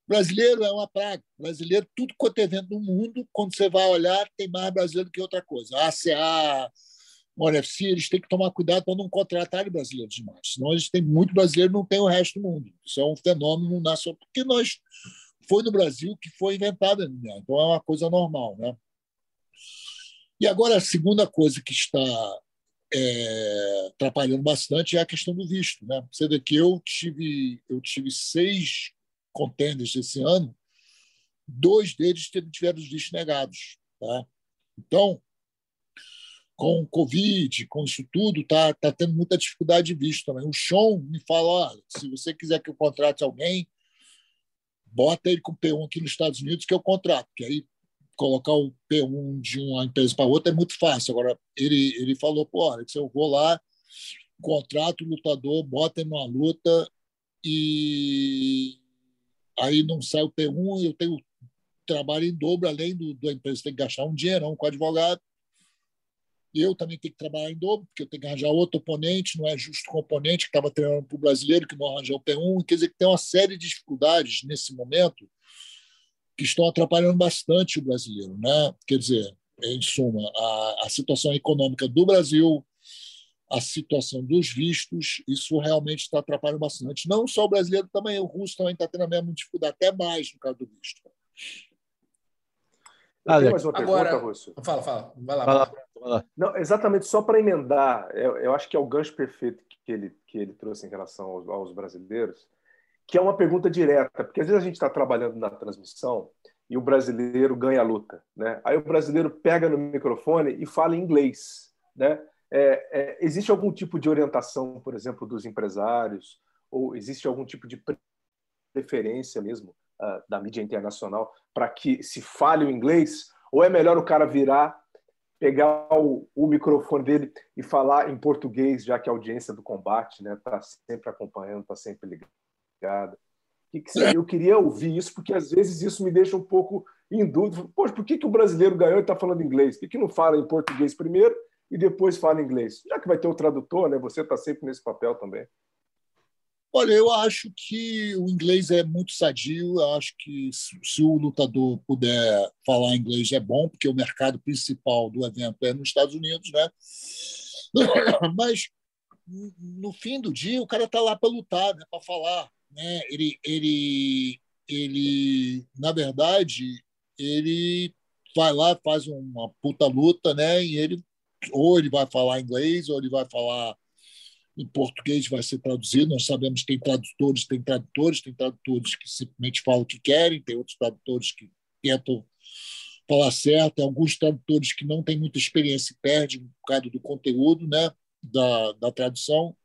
Brasileiro é uma praga. Brasileiro, tudo quanto é evento no mundo, quando você vai olhar, tem mais brasileiro que outra coisa. A ACA, o UFC, eles têm que tomar cuidado para não contratarem brasileiros demais. Senão eles têm muito brasileiro não tem o resto do mundo. Isso é um fenômeno nacional. Porque nós foi no Brasil que foi inventada a MMA. Então é uma coisa normal. Né? E agora a segunda coisa que está é, atrapalhando bastante é a questão do visto. Né? Vê que eu tive, eu tive seis contenders esse ano, dois deles tiveram os vistos negados. Tá? Então, com o Covid, com isso tudo, está tá tendo muita dificuldade de visto também. O Sean me fala: olha, se você quiser que eu contrate alguém, bota ele com P1 aqui nos Estados Unidos que eu contrato, porque aí colocar o P1 de uma empresa para outra é muito fácil. Agora, ele, ele falou: pô, se eu vou lá, contrato o lutador, bota ele numa luta e aí não sai o P1, eu tenho trabalho em dobro, além do, da empresa ter que gastar um dinheirão com advogado eu também tenho que trabalhar em dobro, porque eu tenho que arranjar outro oponente, não é justo o oponente que estava treinando para o brasileiro, que não arranjou o P1. Quer dizer que tem uma série de dificuldades nesse momento que estão atrapalhando bastante o brasileiro. Né? Quer dizer, em suma, a, a situação econômica do Brasil, a situação dos vistos, isso realmente está atrapalhando bastante. Não só o brasileiro, também o russo também está tendo a mesma dificuldade, até mais no caso do visto. Alex. mais uma pergunta, Agora, Russo. Fala, fala. Vai lá. Vai lá. Vai lá. Não, exatamente, só para emendar, eu, eu, acho que é o gancho perfeito que ele, que ele trouxe em relação aos, aos brasileiros, que é uma pergunta direta, porque às vezes a gente está trabalhando na transmissão e o brasileiro ganha a luta. Né? Aí o brasileiro pega no microfone e fala em inglês. Né? É, é, existe algum tipo de orientação, por exemplo, dos empresários, ou existe algum tipo de preferência mesmo uh, da mídia internacional para que se fale o inglês? Ou é melhor o cara virar, pegar o, o microfone dele e falar em português, já que a audiência do combate está né, tá sempre acompanhando, está sempre ligada? Eu queria ouvir isso, porque às vezes isso me deixa um pouco em dúvida. Poxa, por que, que o brasileiro ganhou e está falando inglês? Por que, que não fala em português primeiro e depois fala inglês? Já que vai ter o tradutor, né? Você está sempre nesse papel também. Olha, eu acho que o inglês é muito sadio. Eu acho que se o lutador puder falar inglês é bom, porque o mercado principal do evento é nos Estados Unidos, né? Mas no fim do dia o cara está lá para lutar, né? Para falar, né? Ele, ele, ele, na verdade, ele vai lá faz uma puta luta, né? E ele ou ele vai falar inglês ou ele vai falar em português vai ser traduzido. Nós sabemos que tem tradutores, tem tradutores, tem tradutores que simplesmente falam o que querem, tem outros tradutores que tentam falar certo, tem alguns tradutores que não têm muita experiência e perdem um bocado do conteúdo né, da, da tradução.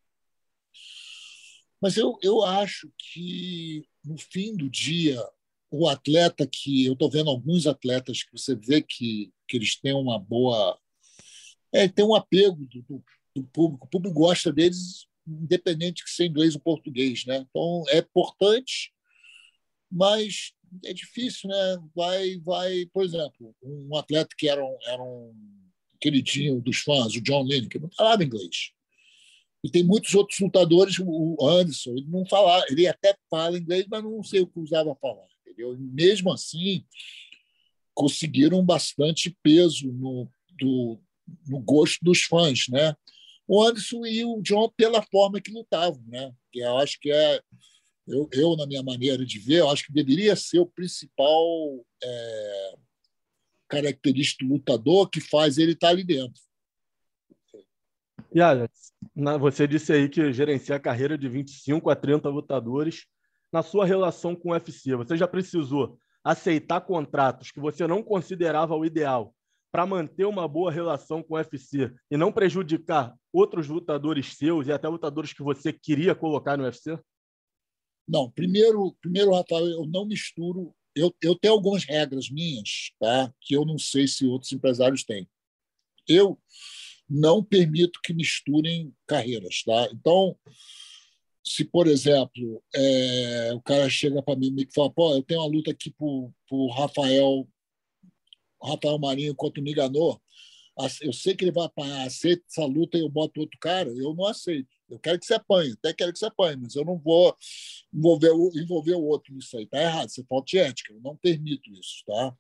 Mas eu, eu acho que, no fim do dia, o atleta que. Eu estou vendo alguns atletas que você vê que, que eles têm uma boa. É, tem um apego do, do do público. O público gosta deles, independente que seja inglês ou português. Né? Então, é importante, mas é difícil. Né? Vai, vai, por exemplo, um atleta que era um, era um queridinho dos fãs, o John Lennon, que não falava inglês. E tem muitos outros lutadores, o Anderson, ele não fala, ele até fala inglês, mas não sei o que usava falar. Entendeu? E mesmo assim, conseguiram bastante peso no, do, no gosto dos fãs, né? o Anderson e o John pela forma que lutavam, né? Que eu acho que é eu, eu na minha maneira de ver, eu acho que deveria ser o principal é, característica do lutador que faz ele estar ali dentro. E Alex, você disse aí que gerencia a carreira de 25 a 30 lutadores na sua relação com o UFC? Você já precisou aceitar contratos que você não considerava o ideal para manter uma boa relação com o UFC e não prejudicar outros lutadores seus e até lutadores que você queria colocar no UFC? Não, primeiro, primeiro Rafael, eu não misturo. Eu, eu tenho algumas regras minhas, tá? Que eu não sei se outros empresários têm. Eu não permito que misturem carreiras, tá? Então, se, por exemplo, é, o cara chega para mim e fala, pô, eu tenho uma luta aqui por, por Rafael, Rafael Marinho contra o Niganor, eu sei que ele vai apanhar, aceita essa luta e eu boto outro cara, eu não aceito. Eu quero que você apanhe, até quero que você apanhe, mas eu não vou envolver o, envolver o outro nisso aí. Tá errado, você falta de ética, eu não permito isso, tá?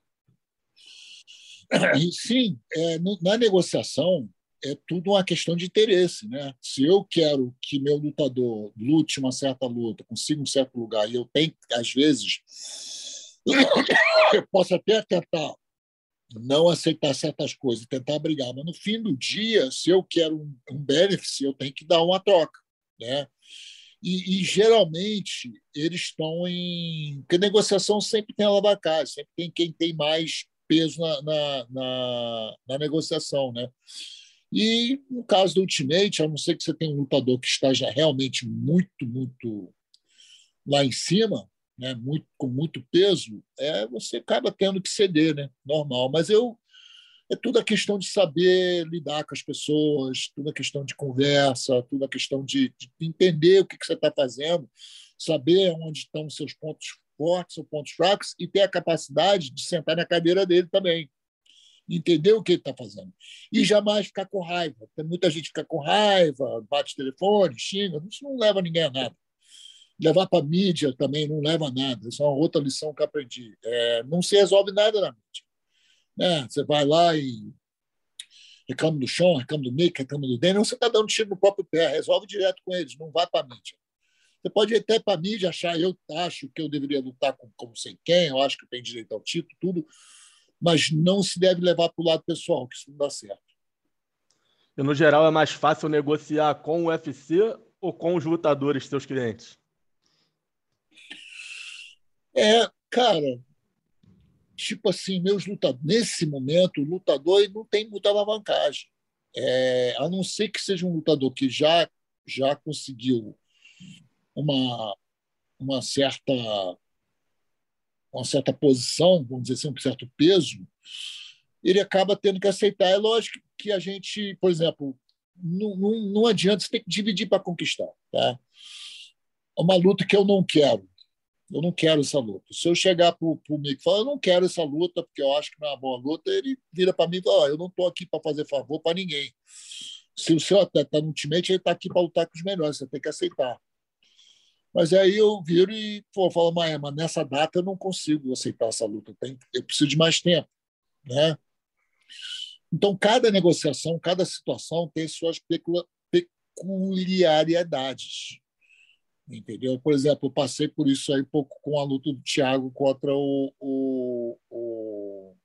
E, sim, é, na negociação, é tudo uma questão de interesse. Né? Se eu quero que meu lutador lute uma certa luta, consiga um certo lugar, e eu tenho, às vezes, eu posso até tentar não aceitar certas coisas, tentar brigar, mas no fim do dia, se eu quero um, um benefício, eu tenho que dar uma troca. Né? E, e, geralmente eles estão em. Porque negociação sempre tem alavancagem, sempre tem quem tem mais peso na, na, na, na negociação. Né? E no caso do Ultimate, a não ser que você tenha um lutador que esteja realmente muito, muito lá em cima, né, muito, com muito peso, é, você acaba tendo que ceder, né? normal. Mas eu é tudo a questão de saber lidar com as pessoas, tudo a questão de conversa, tudo a questão de, de entender o que, que você está fazendo, saber onde estão seus pontos fortes ou pontos fracos e ter a capacidade de sentar na cadeira dele também entender o que ele está fazendo. E jamais ficar com raiva. Tem muita gente fica com raiva, bate telefone, xinga. Isso não leva ninguém a nada. Levar para a mídia também não leva a nada. Isso é uma outra lição que aprendi. É, não se resolve nada na mídia. Né? Você vai lá e reclama do chão, reclama do Nick, reclama do Daniel, você está dando tiro no próprio pé. Resolve direto com eles, não vai para a mídia. Você pode ir até para a mídia achar, eu acho que eu deveria lutar com como sei quem, eu acho que tem direito ao título, tudo, mas não se deve levar para o lado pessoal, que isso não dá certo. E, no geral, é mais fácil negociar com o UFC ou com os lutadores, seus clientes? É, cara, tipo assim, meus lutadores, nesse momento, o lutador não tem muita alavancagem. É, a não ser que seja um lutador que já, já conseguiu uma, uma certa uma certa posição, vamos dizer assim, um certo peso, ele acaba tendo que aceitar. É lógico que a gente, por exemplo, não, não, não adianta, você tem que dividir para conquistar. Tá? É uma luta que eu não quero. Eu não quero essa luta. Se eu chegar para o Mick e falar, eu não quero essa luta porque eu acho que não é uma boa luta, ele vira para mim e fala, oh, eu não estou aqui para fazer favor para ninguém. Se o seu atleta está no ultimate, ele está aqui para lutar com os melhores, você tem que aceitar. Mas aí eu viro e pô, falo, mas, mas nessa data eu não consigo aceitar essa luta, eu, preciso de mais tempo. Né? Então, cada negociação, cada situação tem suas peculiaridades. Entendeu? Por exemplo, eu passei por isso aí pouco com a luta do Thiago contra o, o, o,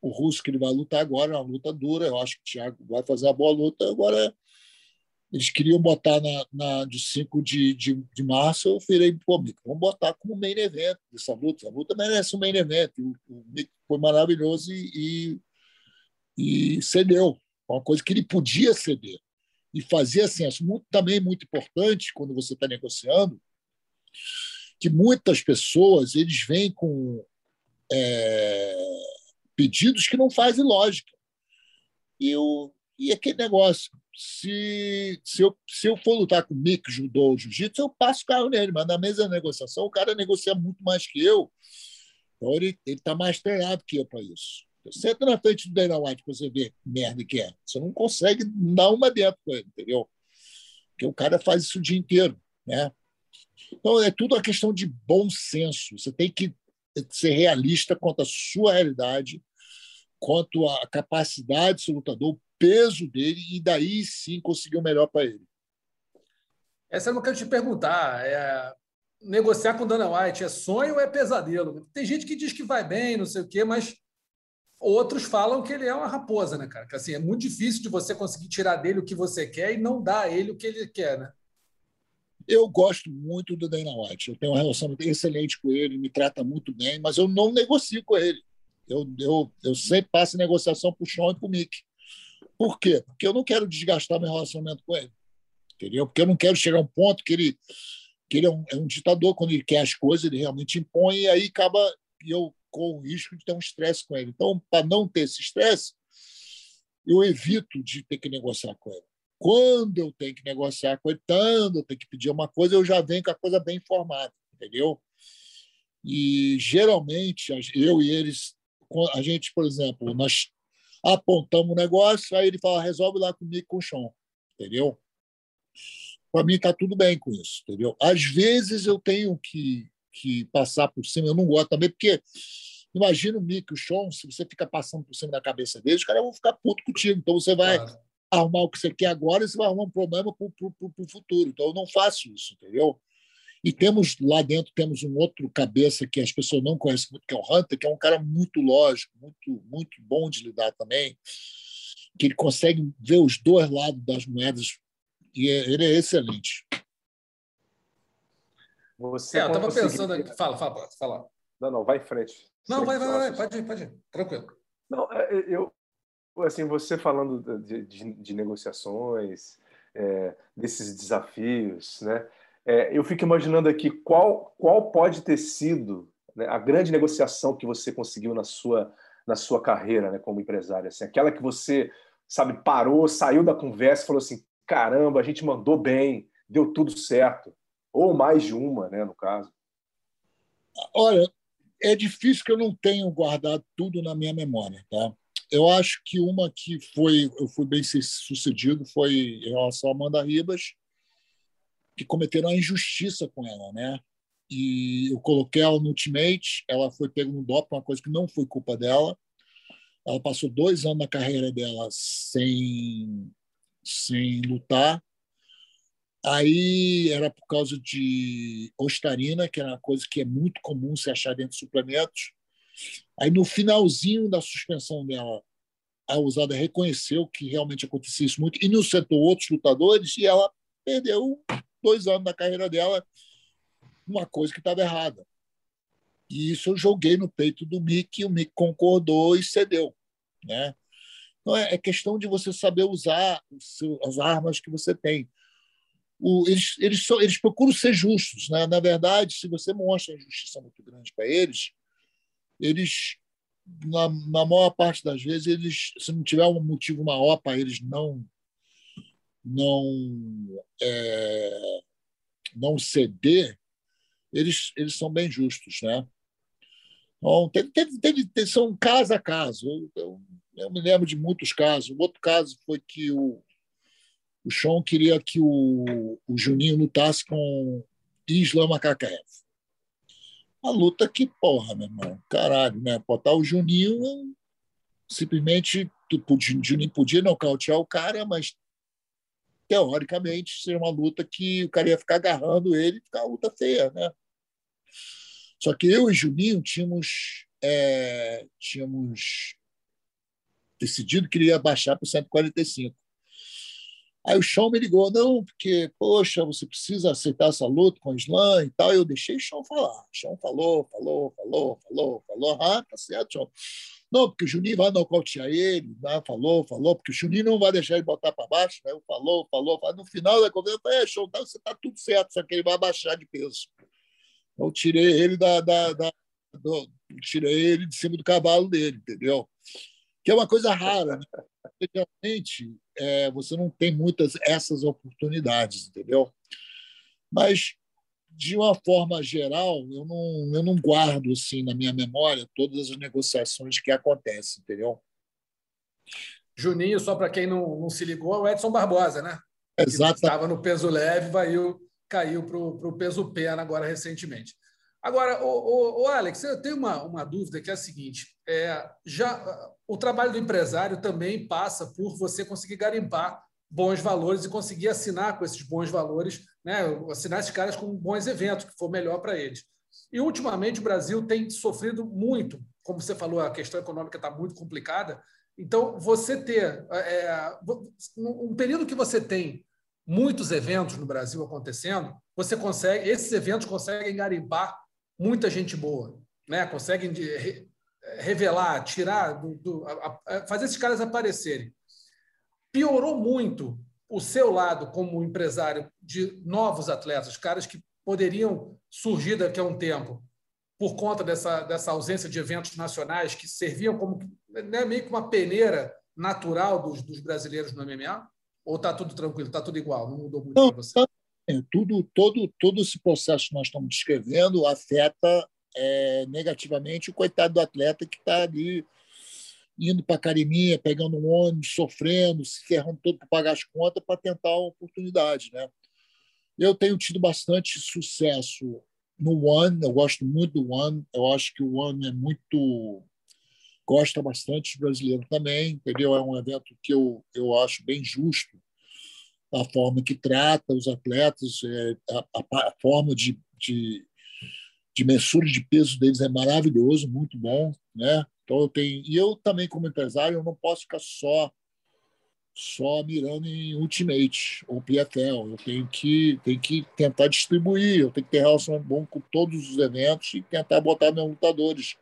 o russo, que ele vai lutar agora, é uma luta dura. Eu acho que o Thiago vai fazer uma boa luta. Agora, eles queriam botar na, na de 5 de, de, de março, eu virei pô, Mico, vamos botar como main event dessa luta. A luta merece um main event. O, o foi maravilhoso e, e, e cedeu. Uma coisa que ele podia ceder. E fazia assim, muito, também muito importante quando você está negociando, que muitas pessoas eles vêm com é, pedidos que não fazem lógica. E, o, e aquele negócio, se, se, eu, se eu for lutar com Mick, judô ou jiu-jitsu, eu passo o carro nele, mas na mesa de negociação o cara negocia muito mais que eu. Então ele está mais treinado que eu para isso. Senta na frente do Dana White para você ver merda que é. Você não consegue dar uma dentro com ele, entendeu? Porque o cara faz isso o dia inteiro. Né? Então é tudo uma questão de bom senso. Você tem que ser realista quanto à sua realidade, quanto à capacidade do seu lutador, peso dele e daí sim conseguir o melhor para ele. Essa é uma que eu te perguntar. É, negociar com Dana White é sonho ou é pesadelo? Tem gente que diz que vai bem, não sei o quê, mas outros falam que ele é uma raposa, né, cara? Que assim, é muito difícil de você conseguir tirar dele o que você quer e não dar a ele o que ele quer, né? Eu gosto muito do Dana White. Eu tenho uma relação excelente com ele, me trata muito bem, mas eu não negocio com ele. Eu, eu, eu sempre passo negociação para o Sean e para o Mick. Por quê? Porque eu não quero desgastar meu relacionamento com ele. Entendeu? Porque eu não quero chegar a um ponto que ele, que ele é, um, é um ditador, quando ele quer as coisas, ele realmente impõe, e aí acaba eu com o risco de ter um estresse com ele. Então, para não ter esse estresse, eu evito de ter que negociar com ele. Quando eu tenho que negociar com ele, quando eu tenho que pedir uma coisa, eu já venho com a coisa bem informada, entendeu? E geralmente eu e eles, a gente, por exemplo, nós apontamos o negócio, aí ele fala, resolve lá comigo com o chão, entendeu? Para mim está tudo bem com isso, entendeu? Às vezes eu tenho que, que passar por cima, eu não gosto também, porque imagina o Mick, o Sean, se você fica passando por cima da cabeça deles, os caras vão ficar puto contigo, então você vai claro. arrumar o que você quer agora e você vai arrumar um problema para o futuro. Então eu não faço isso, entendeu? E temos lá dentro temos um outro cabeça que as pessoas não conhecem muito, que é o Hunter, que é um cara muito lógico, muito muito bom de lidar também, que ele consegue ver os dois lados das moedas e é, ele é excelente. Você é, eu estava pensando aqui. Fala, fala, fala. Não, não, vai em frente. Não, vai, vai, vai, pode ir, pode ir. Tranquilo. Não, é, é, eu, assim, você falando de, de, de negociações, é, desses desafios, né? É, eu fico imaginando aqui qual, qual pode ter sido né, a grande negociação que você conseguiu na sua, na sua carreira né, como empresário. Assim, aquela que você, sabe, parou, saiu da conversa e falou assim: caramba, a gente mandou bem, deu tudo certo. Ou mais de uma, né, no caso. Olha, é difícil que eu não tenha guardado tudo na minha memória, tá? Eu acho que uma que foi eu fui bem sucedido foi em relação a Amanda Ribas, que cometeram a injustiça com ela, né? E eu coloquei ela no ultimate, ela foi pega no doping, uma coisa que não foi culpa dela. Ela passou dois anos na carreira dela sem, sem lutar. Aí era por causa de ostarina, que era uma coisa que é muito comum se achar dentro de suplementos. Aí no finalzinho da suspensão dela, a usada reconheceu que realmente acontecia isso muito e nos sentou outros lutadores e ela perdeu dois anos da carreira dela uma coisa que estava errada. E isso eu joguei no peito do Mick, e o Mick concordou e cedeu. Né? Então é, é questão de você saber usar as armas que você tem. O, eles, eles, só, eles procuram ser justos. Né? Na verdade, se você mostra uma injustiça muito grande para eles, eles, na, na maior parte das vezes, eles, se não tiver um motivo maior para eles não não é, não ceder, eles, eles são bem justos, né? Então, teve, teve, teve, são caso a caso. Eu, eu, eu, me lembro de muitos casos. O outro caso foi que o, o Sean queria que o, o Juninho lutasse com Islam Makakaev. A luta que porra, meu irmão. Caralho, né? Botar o Juninho simplesmente o Juninho podia nocautear o cara, mas teoricamente, seria uma luta que o cara ia ficar agarrando ele e ficar uma luta feia, né? Só que eu e Juninho tínhamos, é, tínhamos decidido que ele ia baixar para 145. Aí o Sean me ligou, não, porque, poxa, você precisa aceitar essa luta com o Slam e tal. Eu deixei o Sean falar. O Sean falou, falou, falou, falou, falou. Ah, tá certo, Sean. Não, porque o Juninho vai nocautear ele, né? falou, falou, porque o Juninho não vai deixar ele botar para baixo, né? falou, falou, falou. No final da conversa, é, show, tá, você está tudo certo, só que ele vai baixar de peso. Eu tirei ele da, da, da do, tirei ele de cima do cavalo dele, entendeu? Que é uma coisa rara, né? Realmente, é, você não tem muitas essas oportunidades, entendeu? Mas de uma forma geral, eu não, eu não guardo assim na minha memória todas as negociações que acontecem, entendeu? Juninho, só para quem não, não se ligou, é o Edson Barbosa, né? Exato. Estava no peso leve, vai, caiu para o peso pena agora recentemente. Agora, o, o, o, Alex, eu tenho uma, uma dúvida que é a seguinte: é, já o trabalho do empresário também passa por você conseguir garimpar bons valores e conseguir assinar com esses bons valores, né, assinar esses caras com bons eventos, que for melhor para eles. E, ultimamente, o Brasil tem sofrido muito, como você falou, a questão econômica está muito complicada. Então, você ter é, um período que você tem muitos eventos no Brasil acontecendo, você consegue, esses eventos conseguem garimpar muita gente boa, né? Conseguem de, re, revelar, tirar, do, do, a, a, fazer esses caras aparecerem. Piorou muito o seu lado como empresário de novos atletas, caras que poderiam surgir daqui a um tempo por conta dessa, dessa ausência de eventos nacionais que serviam como né, meio que uma peneira natural dos, dos brasileiros no MMA? Ou está tudo tranquilo, está tudo igual, não mudou muito para você? Tá, é, tudo, todo, todo esse processo que nós estamos descrevendo afeta é, negativamente o coitado do atleta que está ali indo para a academia, pegando um ônibus, sofrendo, se ferrando todo para pagar as contas para tentar uma oportunidade. Né? Eu tenho tido bastante sucesso no One, eu gosto muito do One, eu acho que o One é muito. gosta bastante de brasileiro também, entendeu? É um evento que eu, eu acho bem justo, a forma que trata os atletas, é, a, a, a forma de, de, de mensura de peso deles é maravilhoso, muito bom, né? Então eu tenho e eu também como empresário eu não posso ficar só só mirando em Ultimate ou PFL. Eu tenho que, tenho que tentar distribuir, eu tenho que ter relacionamento bom com todos os eventos e tentar botar meus lutadores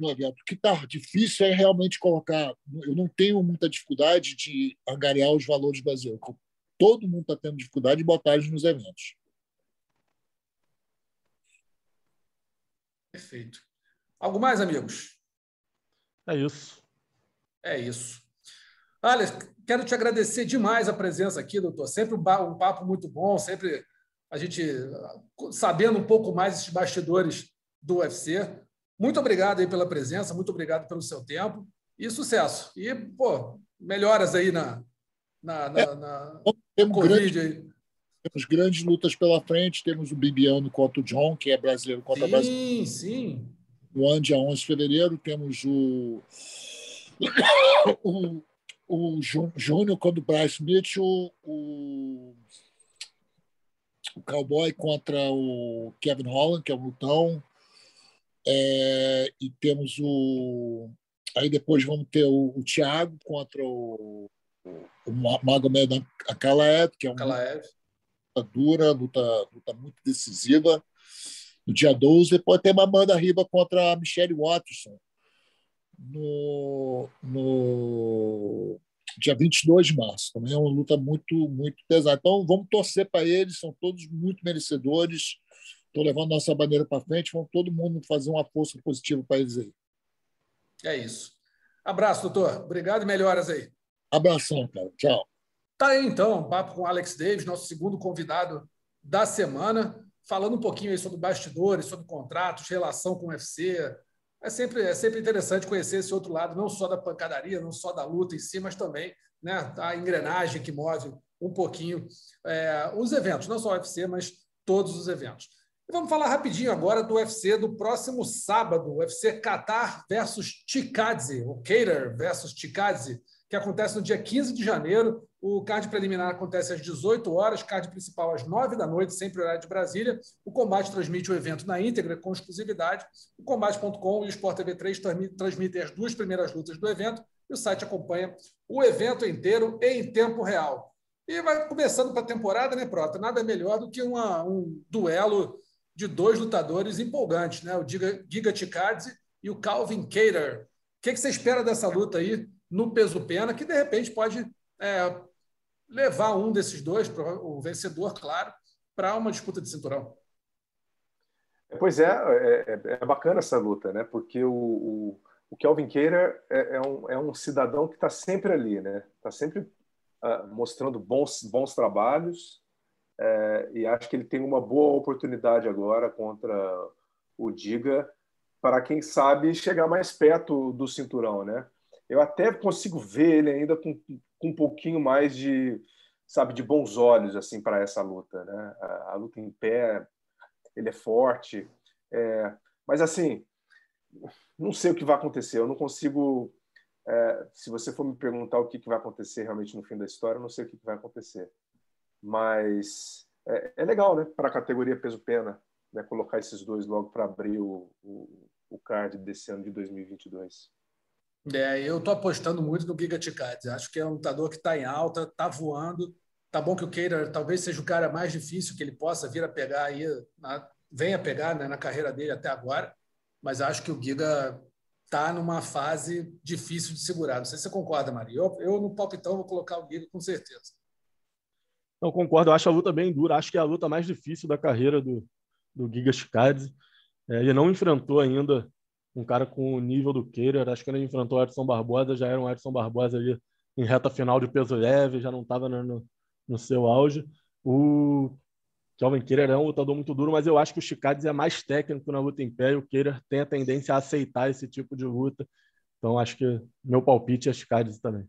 no evento. O que está difícil é realmente colocar. Eu não tenho muita dificuldade de angariar os valores brasileiros. Todo mundo está tendo dificuldade de botar eles nos eventos. Perfeito. Algo mais, amigos? É isso. É isso. Alex, quero te agradecer demais a presença aqui, doutor. Sempre um papo muito bom, sempre a gente sabendo um pouco mais esses bastidores do UFC. Muito obrigado aí pela presença, muito obrigado pelo seu tempo e sucesso. E, pô, melhoras aí na, na, na, na temos Covid. Grande, aí. Temos grandes lutas pela frente. Temos o Bibiano contra o John, que é brasileiro contra sim, brasileiro. Sim, sim. No ano, dia 11 de fevereiro. Temos o, o o Júnior contra o Bryce Mitchell, o, o Cowboy contra o Kevin Holland, que é o lutão. É, e temos o. Aí depois vamos ter o, o Thiago contra o, o Magomed Akalaev, que é uma luta dura, luta, luta muito decisiva. No dia 12, depois tem uma Amanda Riba contra a Michelle Watson no, no dia 22 de março. Também é uma luta muito, muito pesada. Então, vamos torcer para eles, são todos muito merecedores. Estou levando nossa bandeira para frente, vamos todo mundo fazer uma força positiva para eles aí. É isso. Abraço, doutor. Obrigado e melhoras aí. Abração, cara. Tchau. Tá aí, então, um papo com o Alex Davis, nosso segundo convidado da semana, falando um pouquinho sobre bastidores, sobre contratos, relação com o UFC, é sempre, é sempre interessante conhecer esse outro lado, não só da pancadaria, não só da luta em si, mas também né, a engrenagem que move um pouquinho é, os eventos, não só o UFC, mas todos os eventos. E vamos falar rapidinho agora do UFC do próximo sábado, UFC Qatar versus Chikadze, o Cater versus Chikadze, que acontece no dia 15 de janeiro. O card preliminar acontece às 18 horas, card principal às 9 da noite, sempre horário de Brasília. O Combate transmite o evento na íntegra, com exclusividade. O Combate.com e o Sport TV 3 transmitem as duas primeiras lutas do evento e o site acompanha o evento inteiro em tempo real. E vai começando para a temporada, né, Prota? Nada melhor do que uma, um duelo de dois lutadores empolgantes, né? O Giga, Giga Chikadze e o Calvin Cater. O que, que você espera dessa luta aí no peso pena, que de repente pode é, levar um desses dois, o vencedor, claro, para uma disputa de cinturão. Pois é, é, é, bacana essa luta, né? Porque o, o, o Kelvin Keira é, é, um, é um cidadão que está sempre ali, né? Está sempre uh, mostrando bons, bons trabalhos é, e acho que ele tem uma boa oportunidade agora contra o Diga para quem sabe chegar mais perto do cinturão, né? Eu até consigo ver ele ainda com, com um pouquinho mais de, sabe, de bons olhos assim para essa luta, né? A, a, luta em pé, ele é forte, é, mas assim, não sei o que vai acontecer. Eu não consigo. É, se você for me perguntar o que, que vai acontecer realmente no fim da história, eu não sei o que, que vai acontecer. Mas é, é legal, né? Para a categoria peso-pena, né? Colocar esses dois logo para abrir o, o, o card desse ano de 2022. É, eu estou apostando muito no Giga Ticades. Acho que é um lutador que está em alta, está voando Tá bom que o Keira talvez seja o cara mais difícil que ele possa vir a pegar aí, na, venha pegar né, na carreira dele até agora, mas acho que o Giga está numa fase difícil de segurar. Não sei se você concorda, Maria. Eu, eu no palpitão vou colocar o Giga com certeza. Não, concordo. Eu acho a luta bem dura. Acho que é a luta mais difícil da carreira do, do Giga Chikadze. É, ele não enfrentou ainda um cara com o nível do Keirer. Acho que ele enfrentou o Edson Barbosa. Já era um Edson Barbosa ali em reta final de peso leve. Já não estava no, no seu auge. O Kelvin Keirer é um lutador muito duro, mas eu acho que o Chicades é mais técnico na luta em pé e o Keirer tem a tendência a aceitar esse tipo de luta. Então acho que meu palpite é Chicades também.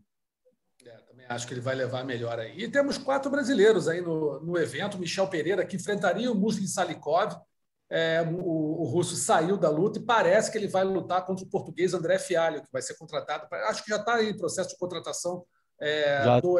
É, também acho que ele vai levar melhor aí. E temos quatro brasileiros aí no, no evento. Michel Pereira, que enfrentaria o Muslim Salikov. É, o, o, russo saiu da luta e parece que ele vai lutar contra o português André Fialho, que vai ser contratado. Acho que já está em processo de contratação. É, do,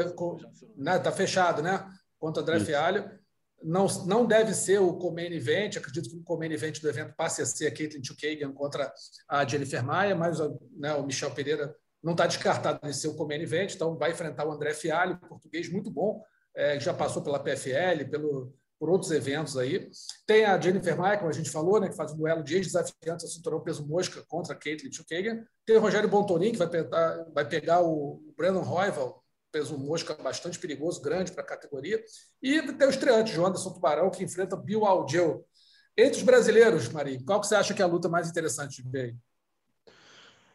né, tá fechado, né? Contra o André Isso. Fialho não, não deve ser o Comain Event, acredito que o Comain Event do evento passe a ser a Caitlin Chukagan contra a Jennifer Maia, mas né, o Michel Pereira não está descartado de ser o Comain Event, então vai enfrentar o André Fialho, português muito bom, é, já passou pela PFL, pelo, por outros eventos aí. Tem a Jennifer Maia, como a gente falou, né, que faz um duelo de ex-desafiantes a cinturão peso mosca contra a Caitlin Chukagan. Tem o Rogério Bontonin, que vai pegar, vai pegar o Brandon Royval, peso mosca bastante perigoso, grande para a categoria. E tem o estreante, João Anderson Tubarão, que enfrenta Bill Aldeu. Entre os brasileiros, Marinho, qual que você acha que é a luta mais interessante de ver?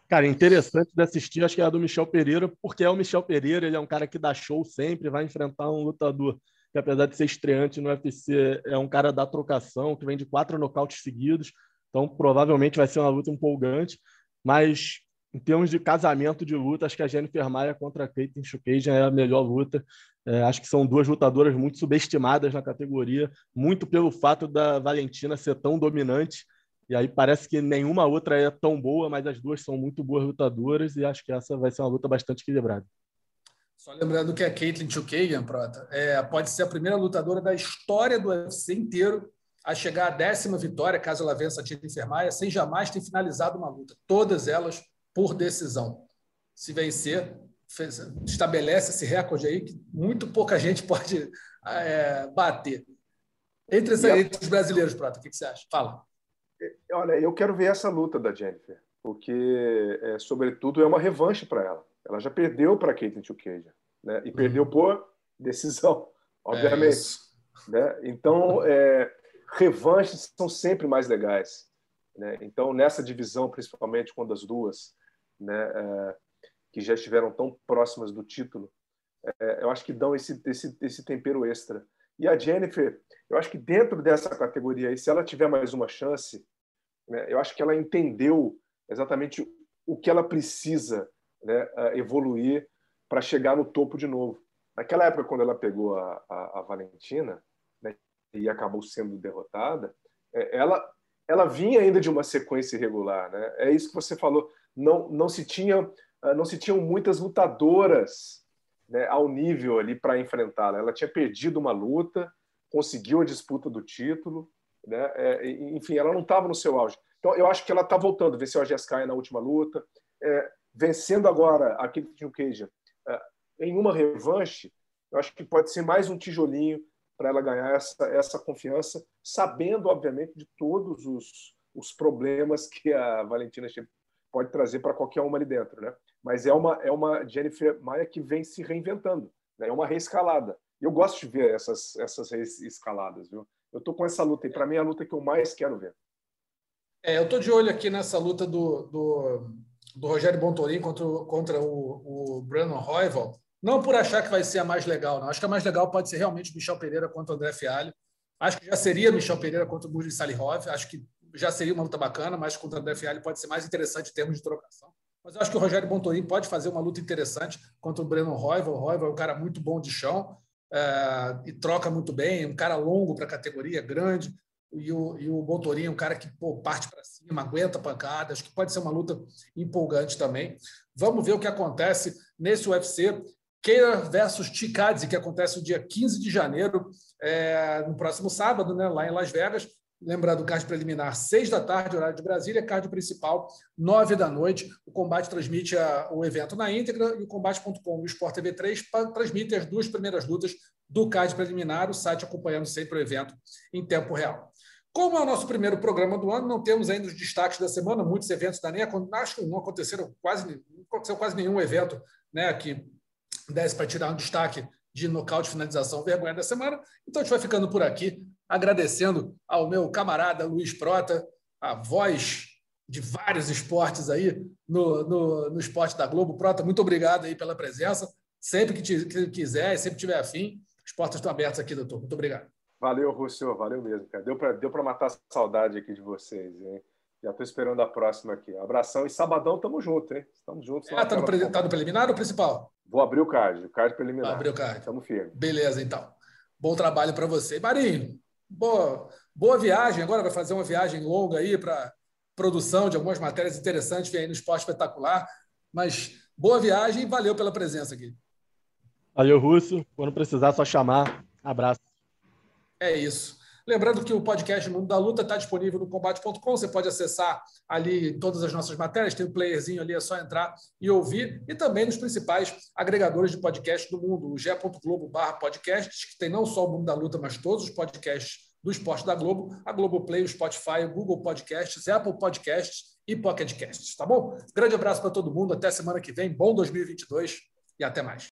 Cara, interessante de assistir, acho que é a do Michel Pereira, porque é o Michel Pereira, ele é um cara que dá show sempre, vai enfrentar um lutador que, apesar de ser estreante no UFC, é um cara da trocação, que vem de quatro nocautes seguidos, então provavelmente vai ser uma luta empolgante, mas em termos de casamento de luta, acho que a Jennifer Maia contra a Caitlin Chukagian é a melhor luta. É, acho que são duas lutadoras muito subestimadas na categoria, muito pelo fato da Valentina ser tão dominante. E aí parece que nenhuma outra é tão boa, mas as duas são muito boas lutadoras e acho que essa vai ser uma luta bastante equilibrada. Só lembrando que a Caitlin Chukagian, Prota, é, pode ser a primeira lutadora da história do UFC inteiro a chegar à décima vitória, caso ela vença a Jennifer Maia, sem jamais ter finalizado uma luta. Todas elas por decisão. Se vencer, estabelece esse recorde aí que muito pouca gente pode é, bater. Entre, essa, entre, os brasileiros, Prata, o que, que, você acha? Fala. Olha, eu quero ver essa luta da Jennifer, porque, é, sobretudo, é uma revanche para ela. Ela já perdeu para Caitlin Chukagian, né? E perdeu uhum. por decisão, obviamente. É né? Então, é, revanches são sempre mais legais. Né? Então, nessa divisão, principalmente quando as duas né, é, que já estiveram tão próximas do título, é, eu acho que dão esse, esse, esse tempero extra. E a Jennifer, eu acho que dentro dessa categoria aí, se ela tiver mais uma chance, né, eu acho que ela entendeu exatamente o que ela precisa né, evoluir para chegar no topo de novo. Naquela época, quando ela pegou a, a, a Valentina né, e acabou sendo derrotada, é, ela, ela vinha ainda de uma sequência irregular. Né? É isso que você falou não, não se tinha ah, não se tinham muitas lutadoras né, ao nível ali para enfrentá-la. Ela tinha perdido uma luta, conseguiu a disputa do título, né? É, enfim, ela não estava no seu auge. Então, eu acho que ela está voltando. Venceu a Jessica na última luta, é, vencendo agora a Kim Cage é, em uma revanche. Eu acho que pode ser mais um tijolinho para ela ganhar essa, essa confiança, sabendo, obviamente, de todos os, os problemas que a Valentina pode trazer para qualquer uma ali dentro, né? Mas é uma é uma Jennifer Maia que vem se reinventando, né? É uma reescalada. Eu gosto de ver essas essas reescaladas, viu? Eu tô com essa luta e para mim é a luta que eu mais quero ver. É, eu tô de olho aqui nessa luta do, do, do Rogério Bontorin contra, contra o, o Brandon Royval. Não por achar que vai ser a mais legal, não. Acho que a mais legal pode ser realmente Michel Pereira contra o André Fialho. Acho que já seria Michel Pereira contra o Burri Salihov. Acho que já seria uma luta bacana, mas contra o André Fialho pode ser mais interessante em termos de trocação. Mas eu acho que o Rogério Bontorin pode fazer uma luta interessante contra o Breno Roiva. O Roiva é um cara muito bom de chão é, e troca muito bem, um cara longo para a categoria, grande. E o, e o é um cara que pô, parte para cima, aguenta pancada. Acho que pode ser uma luta empolgante também. Vamos ver o que acontece nesse UFC. Keira versus Chikadze, que acontece no dia 15 de janeiro, é, no próximo sábado, né, lá em Las Vegas Lembrando, card preliminar, seis da tarde, horário de Brasília, card principal, nove da noite. O Combate transmite a, o evento na íntegra e o Combate.com e o Sport TV 3 transmitem as duas primeiras lutas do card preliminar, o site acompanhando sempre o evento em tempo real. Como é o nosso primeiro programa do ano, não temos ainda os destaques da semana, muitos eventos da NEA, acho que não aconteceram quase, não aconteceu quase nenhum evento né, que desse para tirar um destaque de nocaute, finalização, vergonha da semana. Então a gente vai ficando por aqui, agradecendo ao meu camarada Luiz Prota, a voz de vários esportes aí no, no, no esporte da Globo. Prota, muito obrigado aí pela presença. Sempre que, te, que quiser, sempre tiver afim, as portas estão abertas aqui, doutor. Muito obrigado. Valeu, Rússio. Valeu mesmo, cara. Deu para deu matar a saudade aqui de vocês, hein? Já estou esperando a próxima aqui. Abração e sabadão tamo junto, hein? Estamos juntos. É, tá, no, pre... tá no preliminar ou principal? Vou abrir o card, o card preliminar. Vai abrir o card. Estamos firmes. Beleza, então. Bom trabalho para você. Marinho, boa, boa viagem. Agora vai fazer uma viagem longa aí para produção de algumas matérias interessantes vem aí no Esporte Espetacular. Mas boa viagem e valeu pela presença aqui. Valeu, Russo. Quando precisar, só chamar. Abraço. É isso. Lembrando que o podcast Mundo da Luta está disponível no combate.com. Você pode acessar ali todas as nossas matérias, tem um playerzinho ali, é só entrar e ouvir. E também nos principais agregadores de podcast do mundo, o ge.globo podcasts, que tem não só o Mundo da Luta, mas todos os podcasts do esporte da Globo, a Globoplay, o Spotify, o Google Podcasts, Apple Podcasts e Pocket Casts, tá bom? Grande abraço para todo mundo, até semana que vem, bom 2022 e até mais